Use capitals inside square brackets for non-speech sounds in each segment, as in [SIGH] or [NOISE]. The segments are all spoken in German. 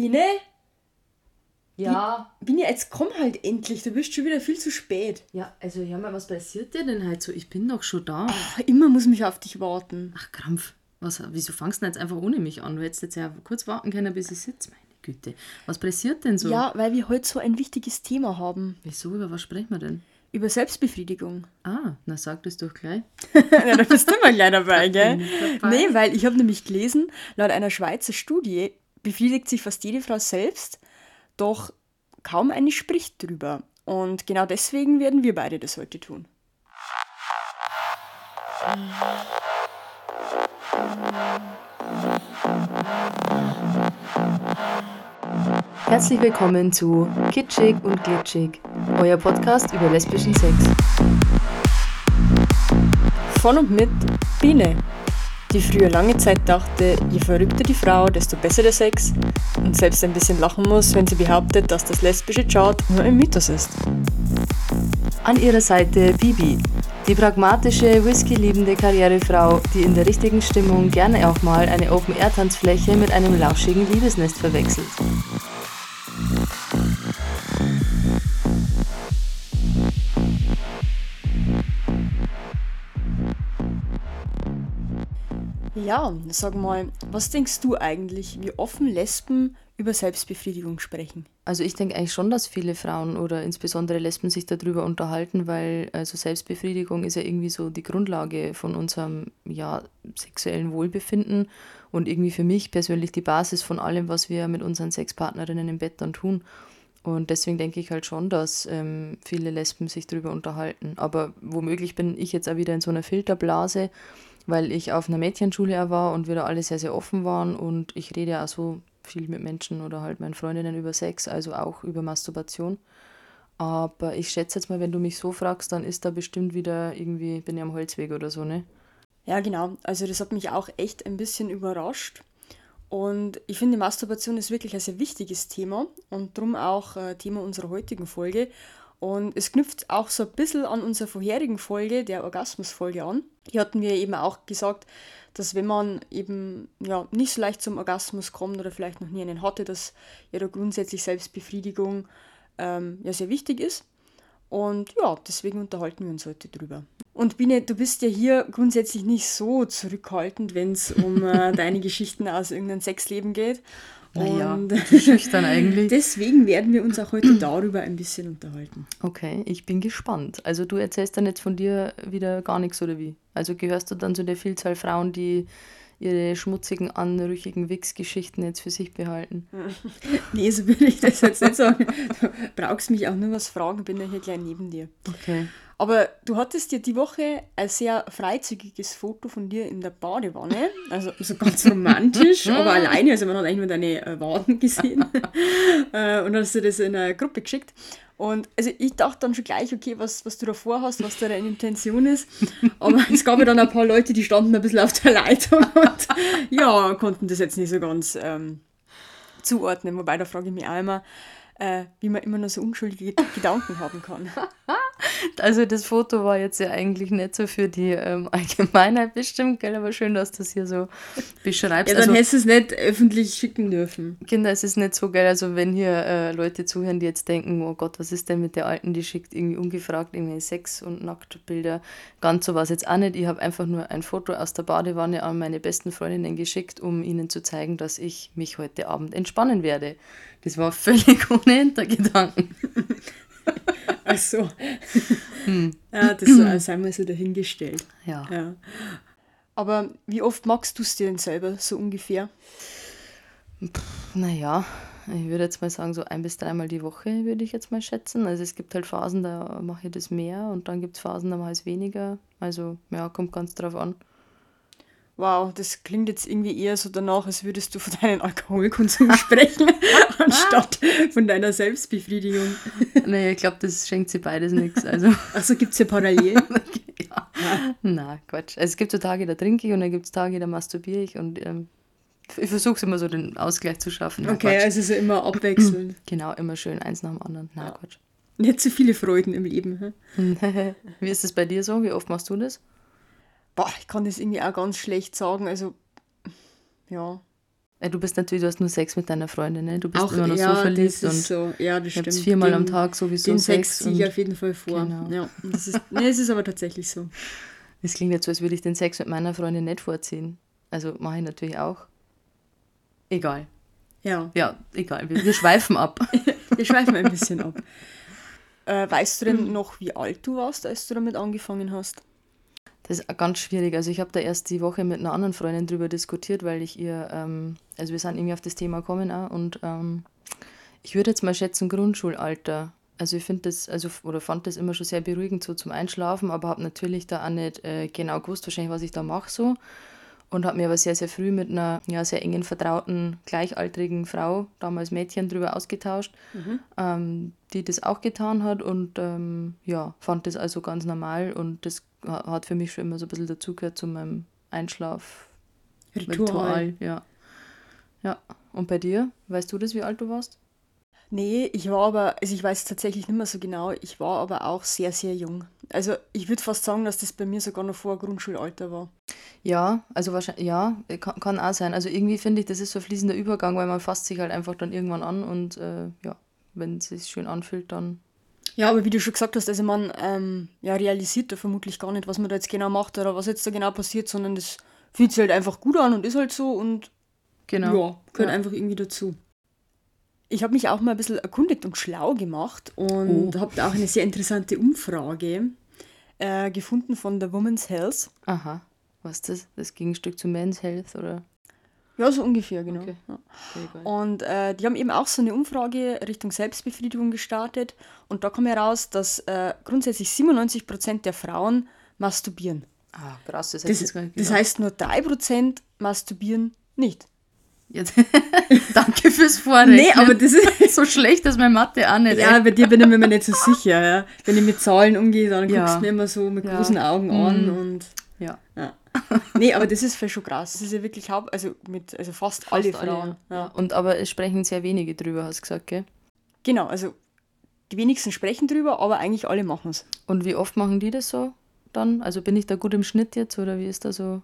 Biene? Ja. Biene, jetzt komm halt endlich. Du bist schon wieder viel zu spät. Ja, also hör mal, was passiert dir denn halt so? Ich bin doch schon da. Ach, immer muss mich auf dich warten. Ach, Krampf. Was, wieso fangst du denn jetzt einfach ohne mich an? Du hättest jetzt ja kurz warten können, bis ich sitze. Meine Güte. Was passiert denn so? Ja, weil wir heute so ein wichtiges Thema haben. Wieso? Über was sprechen wir denn? Über Selbstbefriedigung. Ah, na sag das doch gleich. [LAUGHS] ja, da bist du mal gleich dabei, Da gell? dabei. Nee, weil ich habe nämlich gelesen, laut einer Schweizer Studie befriedigt sich fast jede Frau selbst, doch kaum eine spricht drüber. Und genau deswegen werden wir beide das heute tun. Herzlich willkommen zu Kitschig und Glitschig, euer Podcast über lesbischen Sex. Von und mit Biene, die früher lange Zeit dachte, je verrückter die Frau, desto besser der Sex und selbst ein bisschen lachen muss, wenn sie behauptet, dass das lesbische Chart nur ein Mythos ist. An ihrer Seite Bibi, die pragmatische, whisky-liebende Karrierefrau, die in der richtigen Stimmung gerne auch mal eine Open-Air-Tanzfläche mit einem lauschigen Liebesnest verwechselt. Ja, sag mal, was denkst du eigentlich, wie offen Lesben über Selbstbefriedigung sprechen? Also ich denke eigentlich schon, dass viele Frauen oder insbesondere Lesben sich darüber unterhalten, weil also Selbstbefriedigung ist ja irgendwie so die Grundlage von unserem ja, sexuellen Wohlbefinden und irgendwie für mich persönlich die Basis von allem, was wir mit unseren Sexpartnerinnen im Bett dann tun. Und deswegen denke ich halt schon, dass ähm, viele Lesben sich darüber unterhalten. Aber womöglich bin ich jetzt auch wieder in so einer Filterblase, weil ich auf einer Mädchenschule war und wir da alle sehr, sehr offen waren und ich rede ja auch so viel mit Menschen oder halt meinen Freundinnen über Sex, also auch über Masturbation. Aber ich schätze jetzt mal, wenn du mich so fragst, dann ist da bestimmt wieder irgendwie, bin ich am Holzweg oder so, ne? Ja, genau. Also das hat mich auch echt ein bisschen überrascht. Und ich finde, Masturbation ist wirklich ein sehr wichtiges Thema und darum auch äh, Thema unserer heutigen Folge. Und es knüpft auch so ein bisschen an unserer vorherigen Folge, der Orgasmusfolge an. Hier hatten wir eben auch gesagt, dass wenn man eben ja, nicht so leicht zum Orgasmus kommt oder vielleicht noch nie einen hatte, dass ja da grundsätzlich Selbstbefriedigung ähm, ja sehr wichtig ist. Und ja, deswegen unterhalten wir uns heute drüber. Und Biene, du bist ja hier grundsätzlich nicht so zurückhaltend, wenn es um äh, [LAUGHS] deine Geschichten aus irgendeinem Sexleben geht. Naja, Und schüchtern eigentlich. [LAUGHS] deswegen werden wir uns auch heute [CLEARS THROAT] darüber ein bisschen unterhalten. Okay, ich bin gespannt. Also du erzählst dann jetzt von dir wieder gar nichts oder wie? Also gehörst du dann zu der Vielzahl Frauen, die ihre schmutzigen, anrüchigen Wichsgeschichten jetzt für sich behalten? [LAUGHS] Nee, so würde ich das jetzt nicht sagen. Du brauchst mich auch nur was fragen, bin ja hier gleich neben dir. Okay. Aber du hattest ja die Woche ein sehr freizügiges Foto von dir in der Badewanne. Also so ganz romantisch, [LAUGHS] aber alleine. Also man hat eigentlich nur deine Waden gesehen. äh, und dann hast du das in eine Gruppe geschickt. Und also ich dachte dann schon gleich, okay, was, was du da vorhast, was da deine Intention ist. Aber es gab ja dann ein paar Leute, die standen ein bisschen auf der Leitung und ja, konnten das jetzt nicht so ganz ähm, zuordnen. Wobei, da frage ich mich auch immer, äh, wie man immer nur so unschuldige [LAUGHS] Gedanken haben kann. [LAUGHS] Also das Foto war jetzt ja eigentlich nicht so für die ähm, Allgemeinheit bestimmt, gell? aber schön, dass du das hier so beschreibst. Ja, dann also, hättest du es nicht öffentlich schicken dürfen. Kinder, es ist nicht so geil, also wenn hier äh, Leute zuhören, die jetzt denken, oh Gott, was ist denn mit der Alten, die schickt irgendwie ungefragt irgendwie Sex- und Nacktbilder. Ganz so war es jetzt auch nicht. Ich habe einfach nur ein Foto aus der Badewanne an meine besten Freundinnen geschickt, um ihnen zu zeigen, dass ich mich heute Abend entspannen werde. Das war völlig [LAUGHS] ohne Hintergedanken. [LAUGHS] Ach so. Ja, das sei mal so dahingestellt. Ja. Ja. Aber wie oft magst du es dir denn selber, so ungefähr? Naja, ich würde jetzt mal sagen, so ein bis dreimal die Woche würde ich jetzt mal schätzen. Also es gibt halt Phasen, da mache ich das mehr und dann gibt es Phasen, da mache ich es weniger. Also ja, kommt ganz drauf an. Wow, das klingt jetzt irgendwie eher so danach, als würdest du von deinem Alkoholkonsum [LAUGHS] sprechen, [LAUGHS] anstatt von deiner Selbstbefriedigung. Nee, ich glaube, das schenkt sie beides nichts. Also, [LAUGHS] Achso, gibt es ja Parallelen? ja. Na, Quatsch. Also es gibt so Tage, da trinke ich und dann gibt es Tage, da masturbiere ich und ähm, ich versuche immer so den Ausgleich zu schaffen. Na, Okay, Quatsch. also so immer abwechselnd. [CLEARS THROAT] Genau, immer schön eins nach dem anderen. Na, Ja. Quatsch. Nicht so viele Freuden im Leben. Hm? Wie ist es bei dir so? Wie oft machst du das? Boah, ich kann das irgendwie auch ganz schlecht sagen. Also, ja, Äh, Du bist natürlich, du hast nur Sex mit deiner Freundin, ne? Du bist Auch, immer noch so ja, verliebt das und so. Ja, das stimmt. viermal am Den- Tag sowieso Den Sex. Sex ziehe auf jeden Fall vor. Genau. Ja, das ist, nee, es ist aber tatsächlich so. Es klingt jetzt so, als würde ich den Sex mit meiner Freundin nicht vorziehen. Also mache ich natürlich auch. Egal. Ja, Ja, egal. Wir, wir schweifen ab. [LAUGHS] wir schweifen ein bisschen ab. Äh, weißt du denn noch, wie alt du warst, als du damit angefangen hast? Das ist ganz schwierig. Also ich habe da erst die Woche mit einer anderen Freundin drüber diskutiert, weil ich ihr, ähm, also wir sind irgendwie auf das Thema gekommen auch und ähm, ich würde jetzt mal schätzen Grundschulalter. Also ich finde das, also oder fand das immer schon sehr beruhigend so zum Einschlafen, aber habe natürlich da auch nicht äh, genau gewusst, wahrscheinlich, was ich da mache so. Und habe mir aber sehr, sehr früh mit einer ja, sehr engen vertrauten, gleichaltrigen Frau, damals Mädchen, drüber ausgetauscht, ähm, die das auch getan hat und ähm, ja, fand das also ganz normal und das ha- hat für mich schon immer so ein bisschen dazugehört zu meinem Einschlafritual. Ritual. Ja. ja. Und bei dir? Weißt du das, wie alt du warst? Nee, ich war aber, also ich weiß tatsächlich nicht mehr so genau, ich war aber auch sehr, sehr jung. Also ich würde fast sagen, dass das bei mir sogar noch vor Grundschulalter war. Ja, also wahrscheinlich, ja, kann, kann auch sein. Also irgendwie finde ich, das ist so ein fließender Übergang, weil man fasst sich halt einfach dann irgendwann an und äh, ja, wenn es sich schön anfühlt, dann. Ja, aber wie du schon gesagt hast, also man ähm, ja, realisiert da vermutlich gar nicht, was man da jetzt genau macht oder was jetzt da genau passiert, sondern das fühlt sich halt einfach gut an und ist halt so und Genau. ja, gehört Ja. einfach irgendwie dazu. Ich habe mich auch mal ein bisschen erkundigt und schlau gemacht und Oh. habe da auch eine sehr interessante Umfrage äh, gefunden von der Women's Health. Aha. Was ist das? Das Gegenstück zu Men's Health oder? Ja, so ungefähr, genau. Okay. Ja. Okay. Und äh, die haben eben auch so eine Umfrage Richtung Selbstbefriedigung gestartet. Und da kam heraus, dass äh, grundsätzlich 97% der Frauen masturbieren. Ah, krass, das Das, jetzt gar nicht das heißt, nur 3% masturbieren nicht. Jetzt. [LAUGHS] Danke fürs Vorrechnen. Nee, aber das ist. [LAUGHS] so schlecht ist meine Mathe auch nicht. Ja, bei dir bin ich mir nicht so sicher. Ja. Wenn ich mit Zahlen umgehe, dann Ja. guckst du mir immer so mit Ja. großen Augen an. Und, Ja. ja. [LAUGHS] Nee, aber das ist voll schon krass. Das ist ja wirklich haupt, also mit also fast, alle Fast alle, Frauen. ja. ja. Und aber es sprechen sehr wenige drüber, hast du gesagt, gell? Genau, also die wenigsten sprechen drüber, aber eigentlich alle machen es. Und wie oft machen die das so dann? Also bin ich da gut im Schnitt jetzt oder wie ist da so?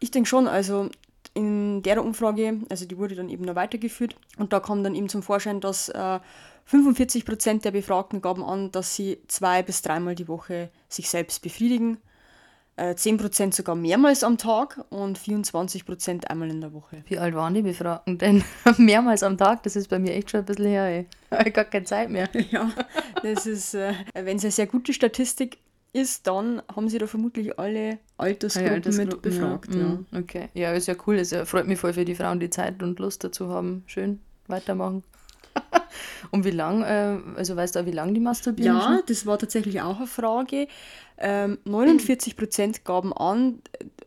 Ich denke schon, also in der Umfrage, also die wurde dann eben noch weitergeführt und da kam dann eben zum Vorschein, dass äh, 45 Prozent der Befragten gaben an, dass sie zwei bis dreimal die Woche sich selbst befriedigen, äh, 10 Prozent sogar mehrmals am Tag und 24 Prozent einmal in der Woche. Wie alt waren die Befragten denn? [LAUGHS] Mehrmals am Tag, das ist bei mir echt schon ein bisschen her, ey. [LAUGHS] Ich gar keine Zeit mehr. [LAUGHS] Ja, das ist, äh, wenn es eine sehr gute Statistik ist, dann haben sie da vermutlich alle Altersgruppen, mit befragt. Ja. Ja. Mm, Okay. Ja, ist ja cool. Es freut mich voll für die Frauen, die Zeit und Lust dazu haben. Schön, weitermachen. Und wie lang, äh, also weißt du auch, wie lang die masturbieren? Ja, das war tatsächlich auch eine Frage. Ähm, 49 Prozent gaben an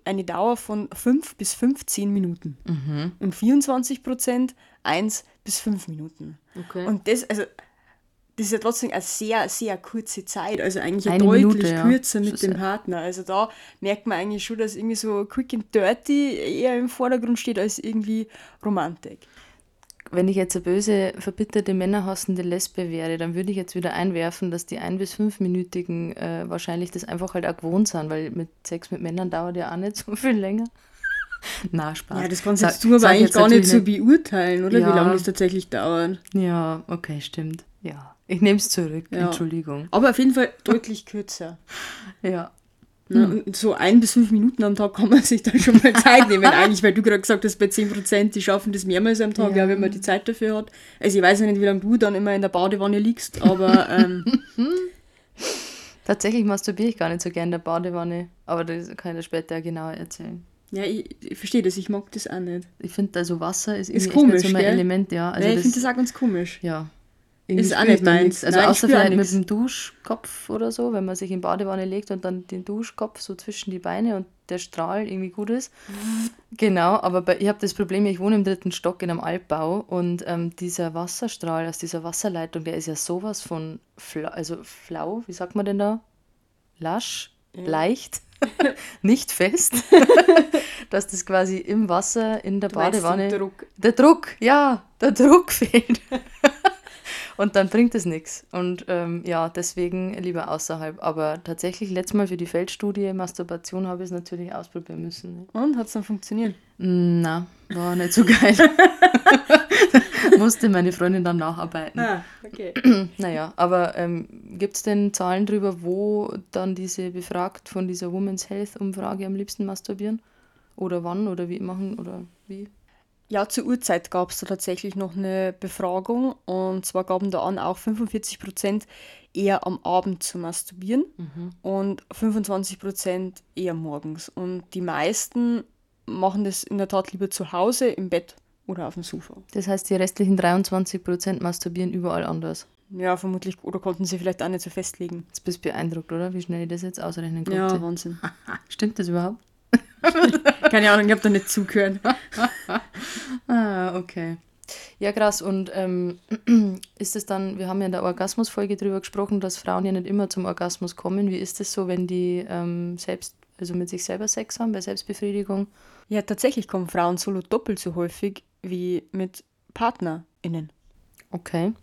eine Dauer von 5 bis 15 Minuten Mhm. und 24 Prozent 1 bis 5 Minuten. Okay. Und das, also, das ist ja trotzdem eine sehr, sehr kurze Zeit. Also eigentlich Eine deutlich Minute, ja. kürzer mit dem Partner. Also da merkt man eigentlich schon, dass irgendwie so quick and dirty eher im Vordergrund steht als irgendwie Romantik. Wenn ich jetzt eine böse, verbitterte, männerhassende Lesbe wäre, dann würde ich jetzt wieder einwerfen, dass die ein- bis fünfminütigen äh, wahrscheinlich das einfach halt auch gewohnt sind, weil mit Sex mit Männern dauert ja auch nicht [LAUGHS] so viel länger. [LAUGHS] Na, Spaß. Ja, das kannst Sag- jetzt du aber eigentlich gar nicht so beurteilen, oder? Ja. Wie lange das tatsächlich dauert. Ja, okay, stimmt. Ja, ich nehme es zurück. Ja. Entschuldigung. Aber auf jeden Fall deutlich kürzer. [LAUGHS] Ja. Ne? So ein bis fünf Minuten am Tag kann man sich dann schon mal Zeit nehmen, [LAUGHS] eigentlich, weil du gerade gesagt hast, bei 10% die schaffen das mehrmals am Tag, ja. Ja. wenn man die Zeit dafür hat. Also ich weiß ja nicht, wie lange du dann immer in der Badewanne liegst, aber ähm, [LAUGHS] Tatsächlich masturbiere ich gar nicht so gern in der Badewanne, aber das kann ich dir später genauer erzählen. ja, ich, ich verstehe das, ich mag das auch nicht. Ich finde, also Wasser ist, Ist komisch, so mein gell? Element, ja. Also Also ich finde das auch ganz komisch. ja. Ist auch nicht meins. Also Nein, außer vielleicht mit dem Duschkopf oder so, wenn man sich in die Badewanne legt und dann den Duschkopf so zwischen die Beine und der Strahl irgendwie gut ist. Genau, aber bei, ich habe das Problem, ich wohne im dritten Stock in einem Altbau und ähm, dieser Wasserstrahl aus dieser Wasserleitung, der ist ja sowas von fla also flau, wie sagt man denn da? Lasch, leicht, [LAUGHS] nicht fest, [LAUGHS] dass das quasi im Wasser in der Du den Badewanne Druck. der Druck, ja, der Druck [LAUGHS] fehlt. Und dann bringt es nichts. Und ähm, ja, deswegen lieber außerhalb. Aber tatsächlich, letztes Mal für die Feldstudie Masturbation habe ich es natürlich ausprobieren müssen. Ne? Und hat es dann funktioniert? Na, war nicht so geil. [LAUGHS] Musste meine Freundin dann nacharbeiten. Ah, okay. [CLEARS THROAT] naja, aber ähm, gibt es denn Zahlen darüber, wo dann diese befragt von dieser Women's Health Umfrage am liebsten masturbieren? Oder wann oder wie machen oder wie? Ja, zur Uhrzeit gab es da tatsächlich noch eine Befragung und zwar gaben da an, auch 45 Prozent eher am Abend zu masturbieren und 25 Prozent eher morgens. Und die meisten machen das in der Tat lieber zu Hause, im Bett oder auf dem Sofa. Das heißt, die restlichen 23 Prozent masturbieren überall anders. Ja, vermutlich, oder konnten sie vielleicht auch nicht so festlegen. Jetzt bist du beeindruckt, oder? Wie schnell ich das jetzt ausrechnen konnte. Ja, Wahnsinn. [LAUGHS] Stimmt das überhaupt? [LAUGHS] Keine Ahnung, ich habe da nicht zugehört. [LAUGHS] Ah, okay. Ja, krass. Und ähm, [CLEARS THROAT] ist es dann, wir haben ja in der Orgasmusfolge drüber gesprochen, dass Frauen ja nicht immer zum Orgasmus kommen. Wie ist es so, wenn die ähm, selbst, also mit sich selber Sex haben, bei Selbstbefriedigung? Ja, tatsächlich kommen Frauen solo doppelt so häufig wie mit PartnerInnen. Okay.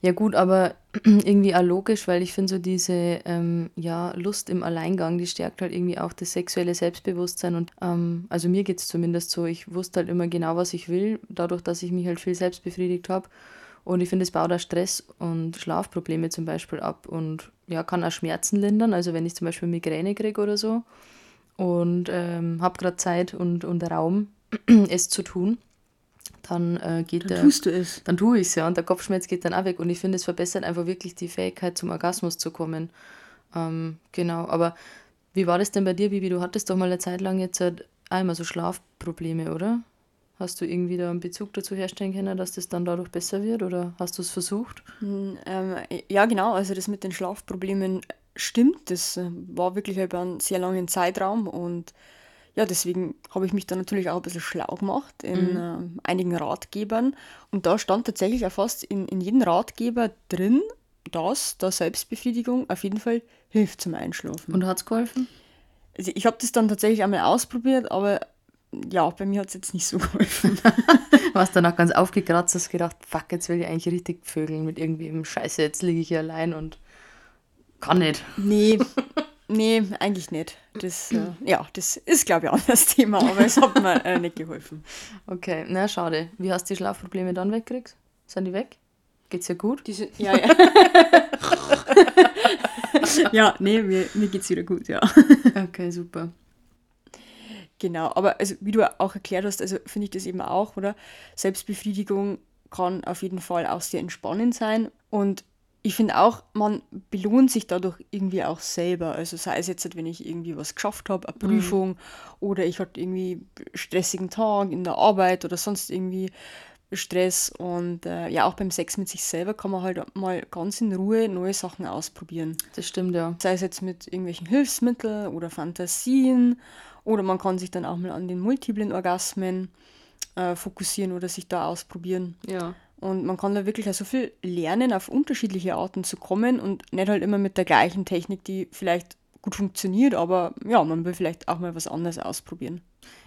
Ja gut, aber [CLEARS THROAT] irgendwie auch logisch, weil ich finde so diese ähm, ja, Lust im Alleingang, die stärkt halt irgendwie auch das sexuelle Selbstbewusstsein und ähm, also mir geht es zumindest so, ich wusste halt immer genau, was ich will, dadurch, dass ich mich halt viel selbst befriedigt habe und ich finde, es baut auch Stress und Schlafprobleme zum Beispiel ab und ja, kann auch Schmerzen lindern, also wenn ich zum Beispiel Migräne kriege oder so und ähm, habe gerade Zeit und, und Raum, [CLEARS THROAT] es zu tun, dann äh, geht Dann der tust du es. dann tue ich es ja und der Kopfschmerz geht dann auch weg. Und ich finde, es verbessert einfach wirklich die Fähigkeit zum Orgasmus zu kommen. Ähm, genau, aber wie war das denn bei dir, Bibi? Du hattest doch mal eine Zeit lang jetzt halt einmal so Schlafprobleme, oder? Hast du irgendwie da einen Bezug dazu herstellen können, dass das dann dadurch besser wird oder hast du es versucht? Ähm, ja, genau, also das mit den Schlafproblemen stimmt. Das äh, war wirklich über einen sehr langen Zeitraum und ja, deswegen habe ich mich dann natürlich auch ein bisschen schlau gemacht in ähm, einigen Ratgebern. Und da stand tatsächlich auch fast in, in jedem Ratgeber drin, dass da Selbstbefriedigung auf jeden Fall hilft zum Einschlafen. Und hat es geholfen? Also ich habe das dann tatsächlich einmal ausprobiert, aber ja, bei mir hat es jetzt nicht so [LAUGHS] geholfen. [LAUGHS] Warst danach ganz aufgekratzt, hast gedacht, fuck, jetzt will ich eigentlich richtig vögeln mit irgendwem. Scheiße, jetzt liege ich hier allein und kann nicht. Nee, [LAUGHS] nee, eigentlich nicht. Das, äh, ja, das ist, glaube ich, auch das Thema, aber es hat mir äh, nicht geholfen. Okay, na schade. Wie hast du die Schlafprobleme dann weggekriegt? Sind die weg? Geht's dir gut? Diese, ja, ja. [LAUGHS] ja, nee, mir, mir geht es wieder gut, ja. Okay, super. Genau, aber also wie du auch erklärt hast, also finde ich das eben auch, oder? Selbstbefriedigung kann auf jeden Fall auch sehr entspannend sein und ich finde auch, man belohnt sich dadurch irgendwie auch selber. Also sei es jetzt, wenn ich irgendwie was geschafft habe, eine Prüfung oder ich hatte irgendwie einen stressigen Tag in der Arbeit oder sonst irgendwie Stress und äh, ja, auch beim Sex mit sich selber kann man halt mal ganz in Ruhe neue Sachen ausprobieren. Das stimmt, ja. Sei es jetzt mit irgendwelchen Hilfsmitteln oder Fantasien oder man kann sich dann auch mal an den multiplen Orgasmen äh, fokussieren oder sich da ausprobieren. Ja. Und man kann da wirklich auch so viel lernen, auf unterschiedliche Arten zu kommen und nicht halt immer mit der gleichen Technik, die vielleicht gut funktioniert, aber ja, man will vielleicht auch mal was anderes ausprobieren.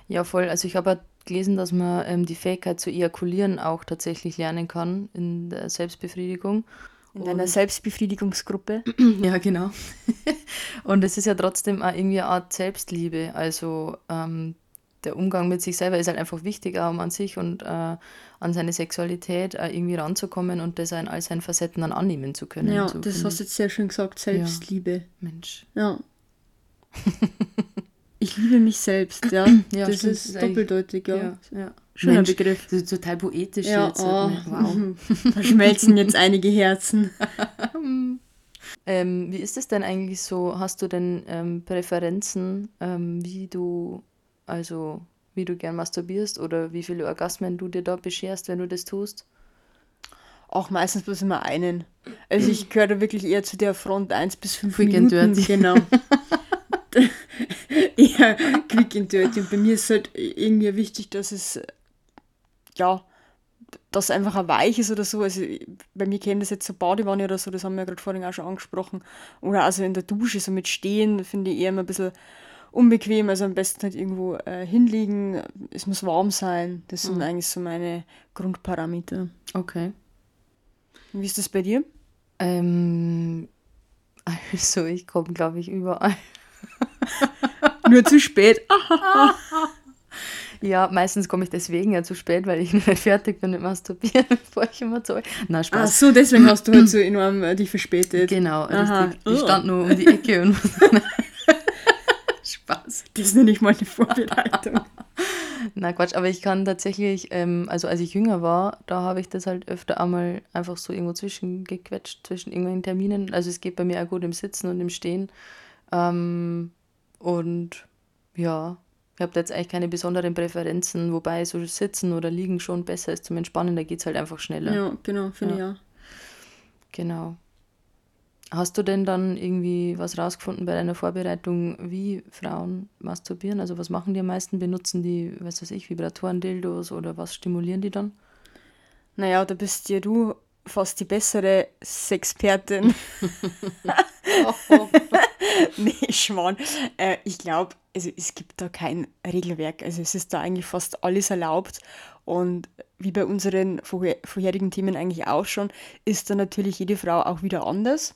Ja, voll. Also ich habe auch gelesen, dass man ähm, die Fähigkeit zu ejakulieren auch tatsächlich lernen kann in der Selbstbefriedigung. In einer Selbstbefriedigungsgruppe. [CLEARS THROAT] Ja, genau. [LAUGHS] Und es ist ja trotzdem auch irgendwie eine Art Selbstliebe. Also ähm, der Umgang mit sich selber ist halt einfach wichtig, auch um an sich und äh, an seine Sexualität äh, irgendwie ranzukommen und das in all seinen Facetten dann annehmen zu können. Ja, so das hast du jetzt sehr schön gesagt, Selbstliebe. ich. Mensch. Ja. [LAUGHS] ich liebe mich selbst, ja. Ja, das stimmt, ist ist doppeldeutig, ja. Ja. ja. Schöner Mensch, Begriff. Das ist total poetisch Ja, jetzt. oh? Wow. [LAUGHS] da schmelzen jetzt einige Herzen. [LAUGHS] Ähm, wie ist es denn eigentlich so? Hast du denn ähm, Präferenzen, ähm, wie du, also wie du gern masturbierst oder wie viele Orgasmen du dir da bescherst, wenn du das tust? Auch meistens bloß immer einen. Also ich gehöre da wirklich eher zu der Front 1 bis 5 Quick and Minuten. dirty. Genau. [LAUGHS] eher quick and dirty. Und bei mir ist halt irgendwie wichtig, dass es, ja, dass einfach ein weich ist oder so. Also bei mir käme das jetzt so Badewanne oder so, das haben wir ja gerade vorhin auch schon angesprochen. Oder also in der Dusche, so mit Stehen, finde ich eher immer ein bisschen unbequem. Also am besten halt irgendwo äh, hinlegen. Es muss warm sein. Das sind eigentlich so meine Grundparameter. Okay. Wie ist das bei dir? Ähm, [LAUGHS] also ich komme, glaube ich, überall. [LAUGHS] Nur zu spät. [LAUGHS] ja, meistens komme ich deswegen ja zu spät, weil ich nicht fertig bin mit Masturbieren, bevor ich immer zu. Na, Spaß. Ach so, deswegen hast du halt so enorm äh, dich verspätet. Genau, Aha. richtig. Ich Oh. stand nur um die Ecke und. Spaß. Das nenne ich mal eine Vorbereitung. [LAUGHS] Na Quatsch, aber ich kann tatsächlich, ähm, also als ich jünger war, da habe ich das halt öfter einmal einfach so irgendwo zwischengequetscht, zwischen irgendwelchen Terminen. Also es geht bei mir auch gut im Sitzen und im Stehen. Ähm, und ja, ich habe da jetzt eigentlich keine besonderen Präferenzen, wobei so Sitzen oder Liegen schon besser ist zum Entspannen, da geht es halt einfach schneller. ja, genau, finde Ja. ich auch. Genau. Hast du denn dann irgendwie was rausgefunden bei deiner Vorbereitung, wie Frauen masturbieren? Also was machen die am meisten? Benutzen die, was weiß ich, Vibratoren, Dildos oder was stimulieren die dann? Naja, da bist ja du fast die bessere Sexpertin. [LAUGHS] [LAUGHS] [LAUGHS] nee, Schwan. Äh, ich glaube, also es gibt da kein Regelwerk. Also es ist da eigentlich fast alles erlaubt. Und wie bei unseren vorher, vorherigen Themen eigentlich auch schon, ist da natürlich jede Frau auch wieder anders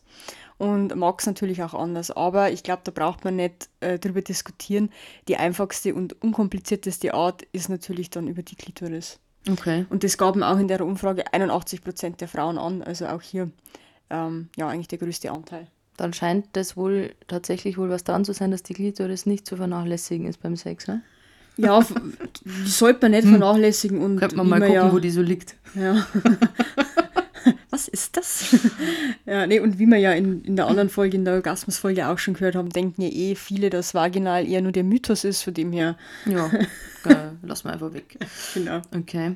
und mag es natürlich auch anders. Aber ich glaube, da braucht man nicht äh, drüber diskutieren. Die einfachste und unkomplizierteste Art ist natürlich dann über die Klitoris. Okay. Und das gaben auch in der Umfrage 81 Prozent der Frauen an. Also auch hier ähm, ja eigentlich der größte Anteil. Dann scheint das wohl tatsächlich wohl was dran zu sein, dass die Klitoris nicht zu vernachlässigen ist beim Sex, ne? Ja, die sollte man nicht vernachlässigen. Und Könnte man mal gucken, ja, wo die so liegt. Ja. [LAUGHS] Was ist das? [LAUGHS] ja, nee, und wie wir ja in, in der anderen Folge, in der Orgasmusfolge auch schon gehört haben, denken ja eh viele, dass vaginal eher nur der Mythos ist, von dem her. Ja, äh, lass mal einfach weg. Genau. Okay.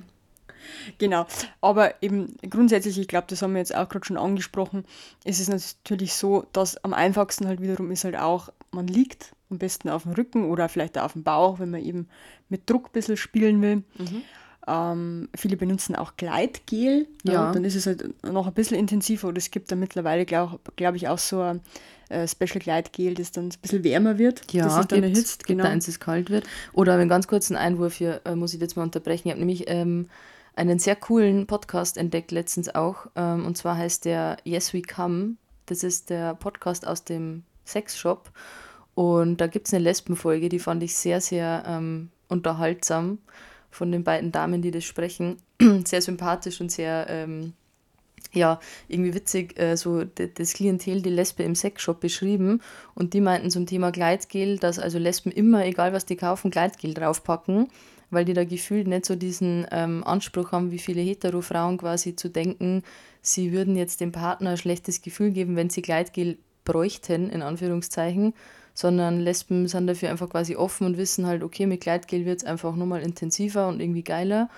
Genau. Aber eben grundsätzlich, ich glaube, das haben wir jetzt auch gerade schon angesprochen, ist es natürlich so, dass am einfachsten halt wiederum ist halt auch, man liegt am besten auf dem Rücken oder vielleicht auch auf dem Bauch, wenn man eben mit Druck ein bisschen spielen will. Ähm, viele benutzen auch Gleitgel. Ja. Dann ist es halt noch ein bisschen intensiver. Oder es gibt da mittlerweile, glaube glaub ich, auch so ein äh, Special Gleitgel, das dann ein bisschen wärmer wird. Ja, das sich dann gibt, erhitzt. gibt Genau. eins, das kalt wird. Oder einen ganz kurzen Einwurf hier, äh, muss ich jetzt mal unterbrechen. Ich habe nämlich ähm, einen sehr coolen Podcast entdeckt letztens auch. Ähm, und zwar heißt der Yes We Come. Das ist der Podcast aus dem Sexshop. Und da gibt es eine Lesbenfolge, die fand ich sehr, sehr ähm, unterhaltsam von den beiden Damen, die das sprechen. [CLEARS THROAT] sehr sympathisch und sehr ähm, ja, irgendwie witzig, äh, so das Klientel, die Lesbe im Sexshop beschrieben. Und die meinten zum Thema Gleitgel, dass also Lesben immer, egal was die kaufen, Gleitgel draufpacken, weil die da gefühlt nicht so diesen ähm, Anspruch haben, wie viele Hetero-Frauen quasi zu denken, sie würden jetzt dem Partner ein schlechtes Gefühl geben, wenn sie Gleitgel bräuchten, in Anführungszeichen, sondern Lesben sind dafür einfach quasi offen und wissen halt, okay, mit Gleitgel wird es einfach nochmal intensiver und irgendwie geiler.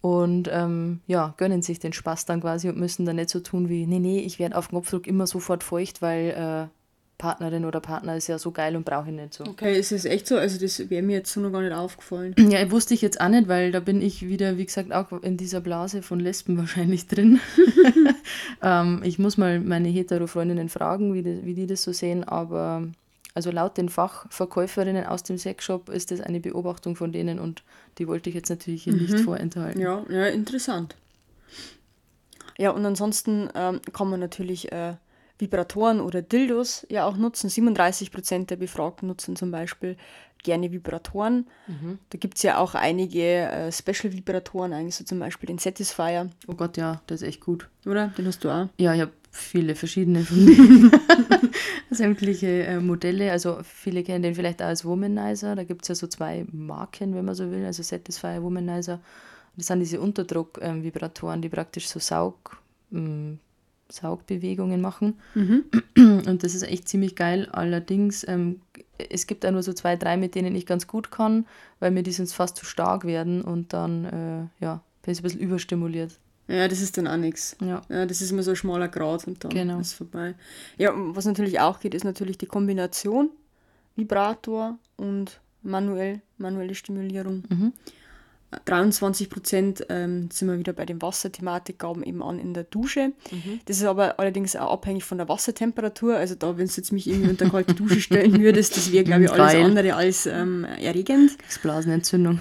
Und ähm, ja, gönnen sich den Spaß dann quasi und müssen dann nicht so tun wie, nee, nee, ich werde auf Knopfdruck immer sofort feucht, weil äh, Partnerin oder Partner ist ja so geil und brauche ich nicht so. Okay, ist es echt so? Also das wäre mir jetzt so noch gar nicht aufgefallen. [CLEARS THROAT] Ja, wusste ich jetzt auch nicht, weil da bin ich wieder, wie gesagt, auch in dieser Blase von Lesben [LAUGHS] wahrscheinlich drin. [LAUGHS] ähm, ich muss mal meine Hetero-Freundinnen fragen, wie die, wie die das so sehen, aber also laut den Fachverkäuferinnen aus dem Sexshop ist das eine Beobachtung von denen und die wollte ich jetzt natürlich hier nicht vorenthalten. Ja, ja, interessant. Ja, und ansonsten ähm, kann man natürlich äh, Vibratoren oder Dildos ja auch nutzen. 37% der Befragten nutzen zum Beispiel gerne Vibratoren. Da gibt es ja auch einige äh, Special-Vibratoren, eigentlich so zum Beispiel den Satisfier, Oh Gott, ja, das ist echt gut. oder? Den hast du auch. Ja, ich habe viele verschiedene von denen. [LAUGHS] Sämtliche äh, Modelle. Also viele kennen den vielleicht auch als Womanizer. Da gibt es ja so zwei Marken, wenn man so will. Also Satisfyer, Womanizer. Das sind diese Unterdruck-Vibratoren, die praktisch so Saug, ähm, Saugbewegungen machen. Und das ist echt ziemlich geil. Allerdings, ähm, es gibt auch nur so zwei, drei, mit denen ich ganz gut kann, weil mir die sonst fast zu stark werden und dann, äh, ja, bin ich ein bisschen überstimuliert. Ja, das ist dann auch nichts. Ja. Ja, das ist immer so ein schmaler Grat und dann Genau. ist es vorbei. Ja, was natürlich auch geht, ist natürlich die Kombination Vibrator und manuell, manuelle Stimulierung. Mhm. 23 Prozent ähm, sind wir wieder bei den Wasserthematik, gaben eben an in der Dusche. Das ist aber allerdings auch abhängig von der Wassertemperatur. Also da, wenn du jetzt mich irgendwie unter kalte Dusche stellen [LAUGHS] würdest, das wäre, glaube ich, alles Geil. andere als ähm, erregend. Das Blasenentzündung.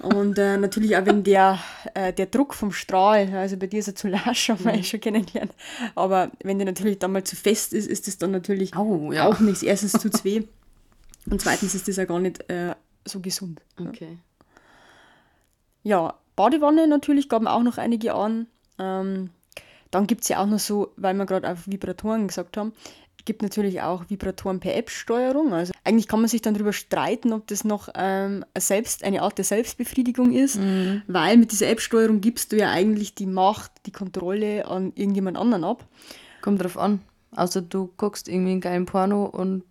Und äh, natürlich auch wenn der, äh, der Druck vom Strahl, also bei dir ist er zu lasch, haben wir mhm. schon kennengelernt, aber wenn der natürlich dann mal zu fest ist, ist das dann natürlich Au, ja. auch nichts. Erstens tut es weh und zweitens ist das ja gar nicht äh, so gesund. Okay. Ja, Badewanne natürlich gaben auch noch einige an. Ähm, dann gibt es ja auch noch so, weil wir gerade auf Vibratoren gesagt haben, gibt natürlich auch Vibratoren per App-Steuerung. Also eigentlich kann man sich dann darüber streiten, ob das noch ähm, selbst, eine Art der Selbstbefriedigung ist, mhm. weil mit dieser App-Steuerung gibst du ja eigentlich die Macht, die Kontrolle an irgendjemand anderen ab. Kommt drauf an. Also du guckst irgendwie einen geilen Porno und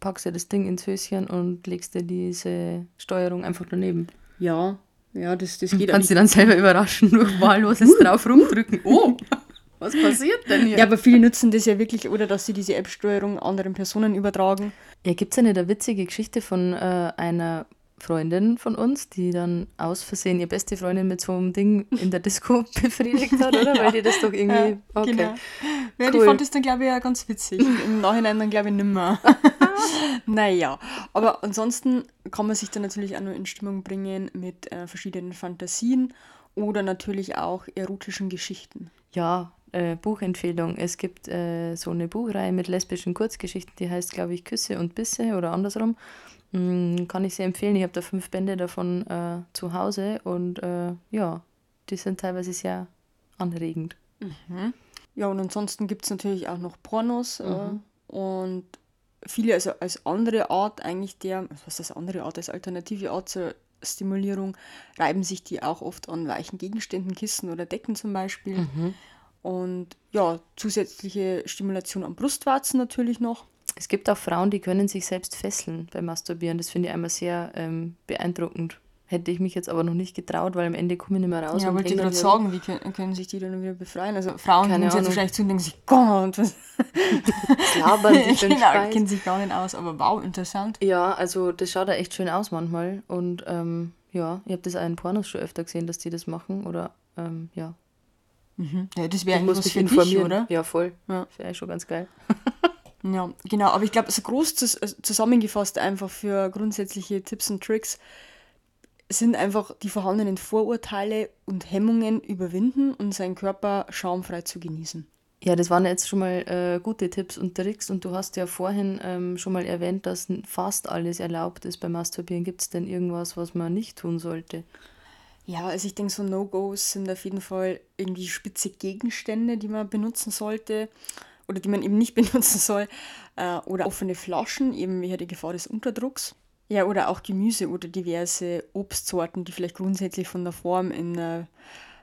packst dir das Ding ins Höschen und legst dir diese Steuerung einfach daneben. Ja, ja, das, das geht. Kannst du dann selber überraschen durch wahlloses [LAUGHS] drauf rumdrücken. Oh! Was passiert denn hier? Ja, aber viele nutzen das ja wirklich, oder dass sie diese App-Steuerung anderen Personen übertragen. Ja, gibt es eine da witzige Geschichte von äh, einer Freundin von uns, die dann aus Versehen ihre beste Freundin mit so einem Ding in der Disco [LAUGHS] befriedigt hat, oder? ja. Weil die das doch irgendwie. Ja, okay. Genau. Ja, cool. die fand das dann, glaube ich, ja ganz witzig. Im Nachhinein dann, glaube ich, nimmer. [LAUGHS] naja, aber ansonsten kann man sich dann natürlich auch nur in Stimmung bringen mit äh, verschiedenen Fantasien oder natürlich auch erotischen Geschichten. Ja, äh, Buchempfehlung. Es gibt äh, so eine Buchreihe mit lesbischen Kurzgeschichten, die heißt, glaube ich, Küsse und Bisse oder andersrum. Mhm, kann ich sehr empfehlen. Ich habe da fünf Bände davon äh, zu Hause und äh, ja, die sind teilweise sehr anregend. Mhm. Ja, und ansonsten gibt es natürlich auch noch Pornos äh, mhm. und viele, also als andere Art eigentlich der, was ist das andere Art, als alternative Art zur Stimulierung, reiben sich die auch oft an weichen Gegenständen, Kissen oder Decken zum Beispiel. Mhm. Und ja, zusätzliche Stimulation am Brustwarzen natürlich noch. Es gibt auch Frauen, die können sich selbst fesseln beim Masturbieren. Das finde ich einmal sehr ähm, beeindruckend. Hätte ich mich jetzt aber noch nicht getraut, weil am Ende komme ich nicht mehr raus. Ja, wollte ich gerade sagen, wie können, können, sich die dann wieder befreien? Also Frauen können sich jetzt wahrscheinlich zu und denken sich, Gott, was. [LAUGHS] labern sich [LAUGHS] genau, kennen sich gar nicht aus, aber wow, interessant. Ja, also das schaut ja echt schön aus manchmal. Und ähm, ja, ich habe das auch in Pornos schon öfter gesehen, dass die das machen. Oder ähm, ja, Mhm. Ja, das wäre eigentlich was für dich, oder? Ja, voll. Ja. Wäre schon ganz geil. [LAUGHS] ja, genau. Aber ich glaube, so groß äh, zusammengefasst einfach für grundsätzliche Tipps und Tricks sind einfach die vorhandenen Vorurteile und Hemmungen überwinden und seinen Körper schaumfrei zu genießen. Ja, das waren jetzt schon mal äh, gute Tipps und Tricks und du hast ja vorhin ähm, schon mal erwähnt, dass fast alles erlaubt ist beim Masturbieren. Gibt es denn irgendwas, was man nicht tun sollte? Ja, also ich denke, so No-Gos sind auf jeden Fall irgendwie spitze Gegenstände, die man benutzen sollte oder die man eben nicht [LAUGHS] benutzen soll. Äh, oder offene Flaschen, eben wie die Gefahr des Unterdrucks. Ja, oder auch Gemüse oder diverse Obstsorten, die vielleicht grundsätzlich von der Form in äh,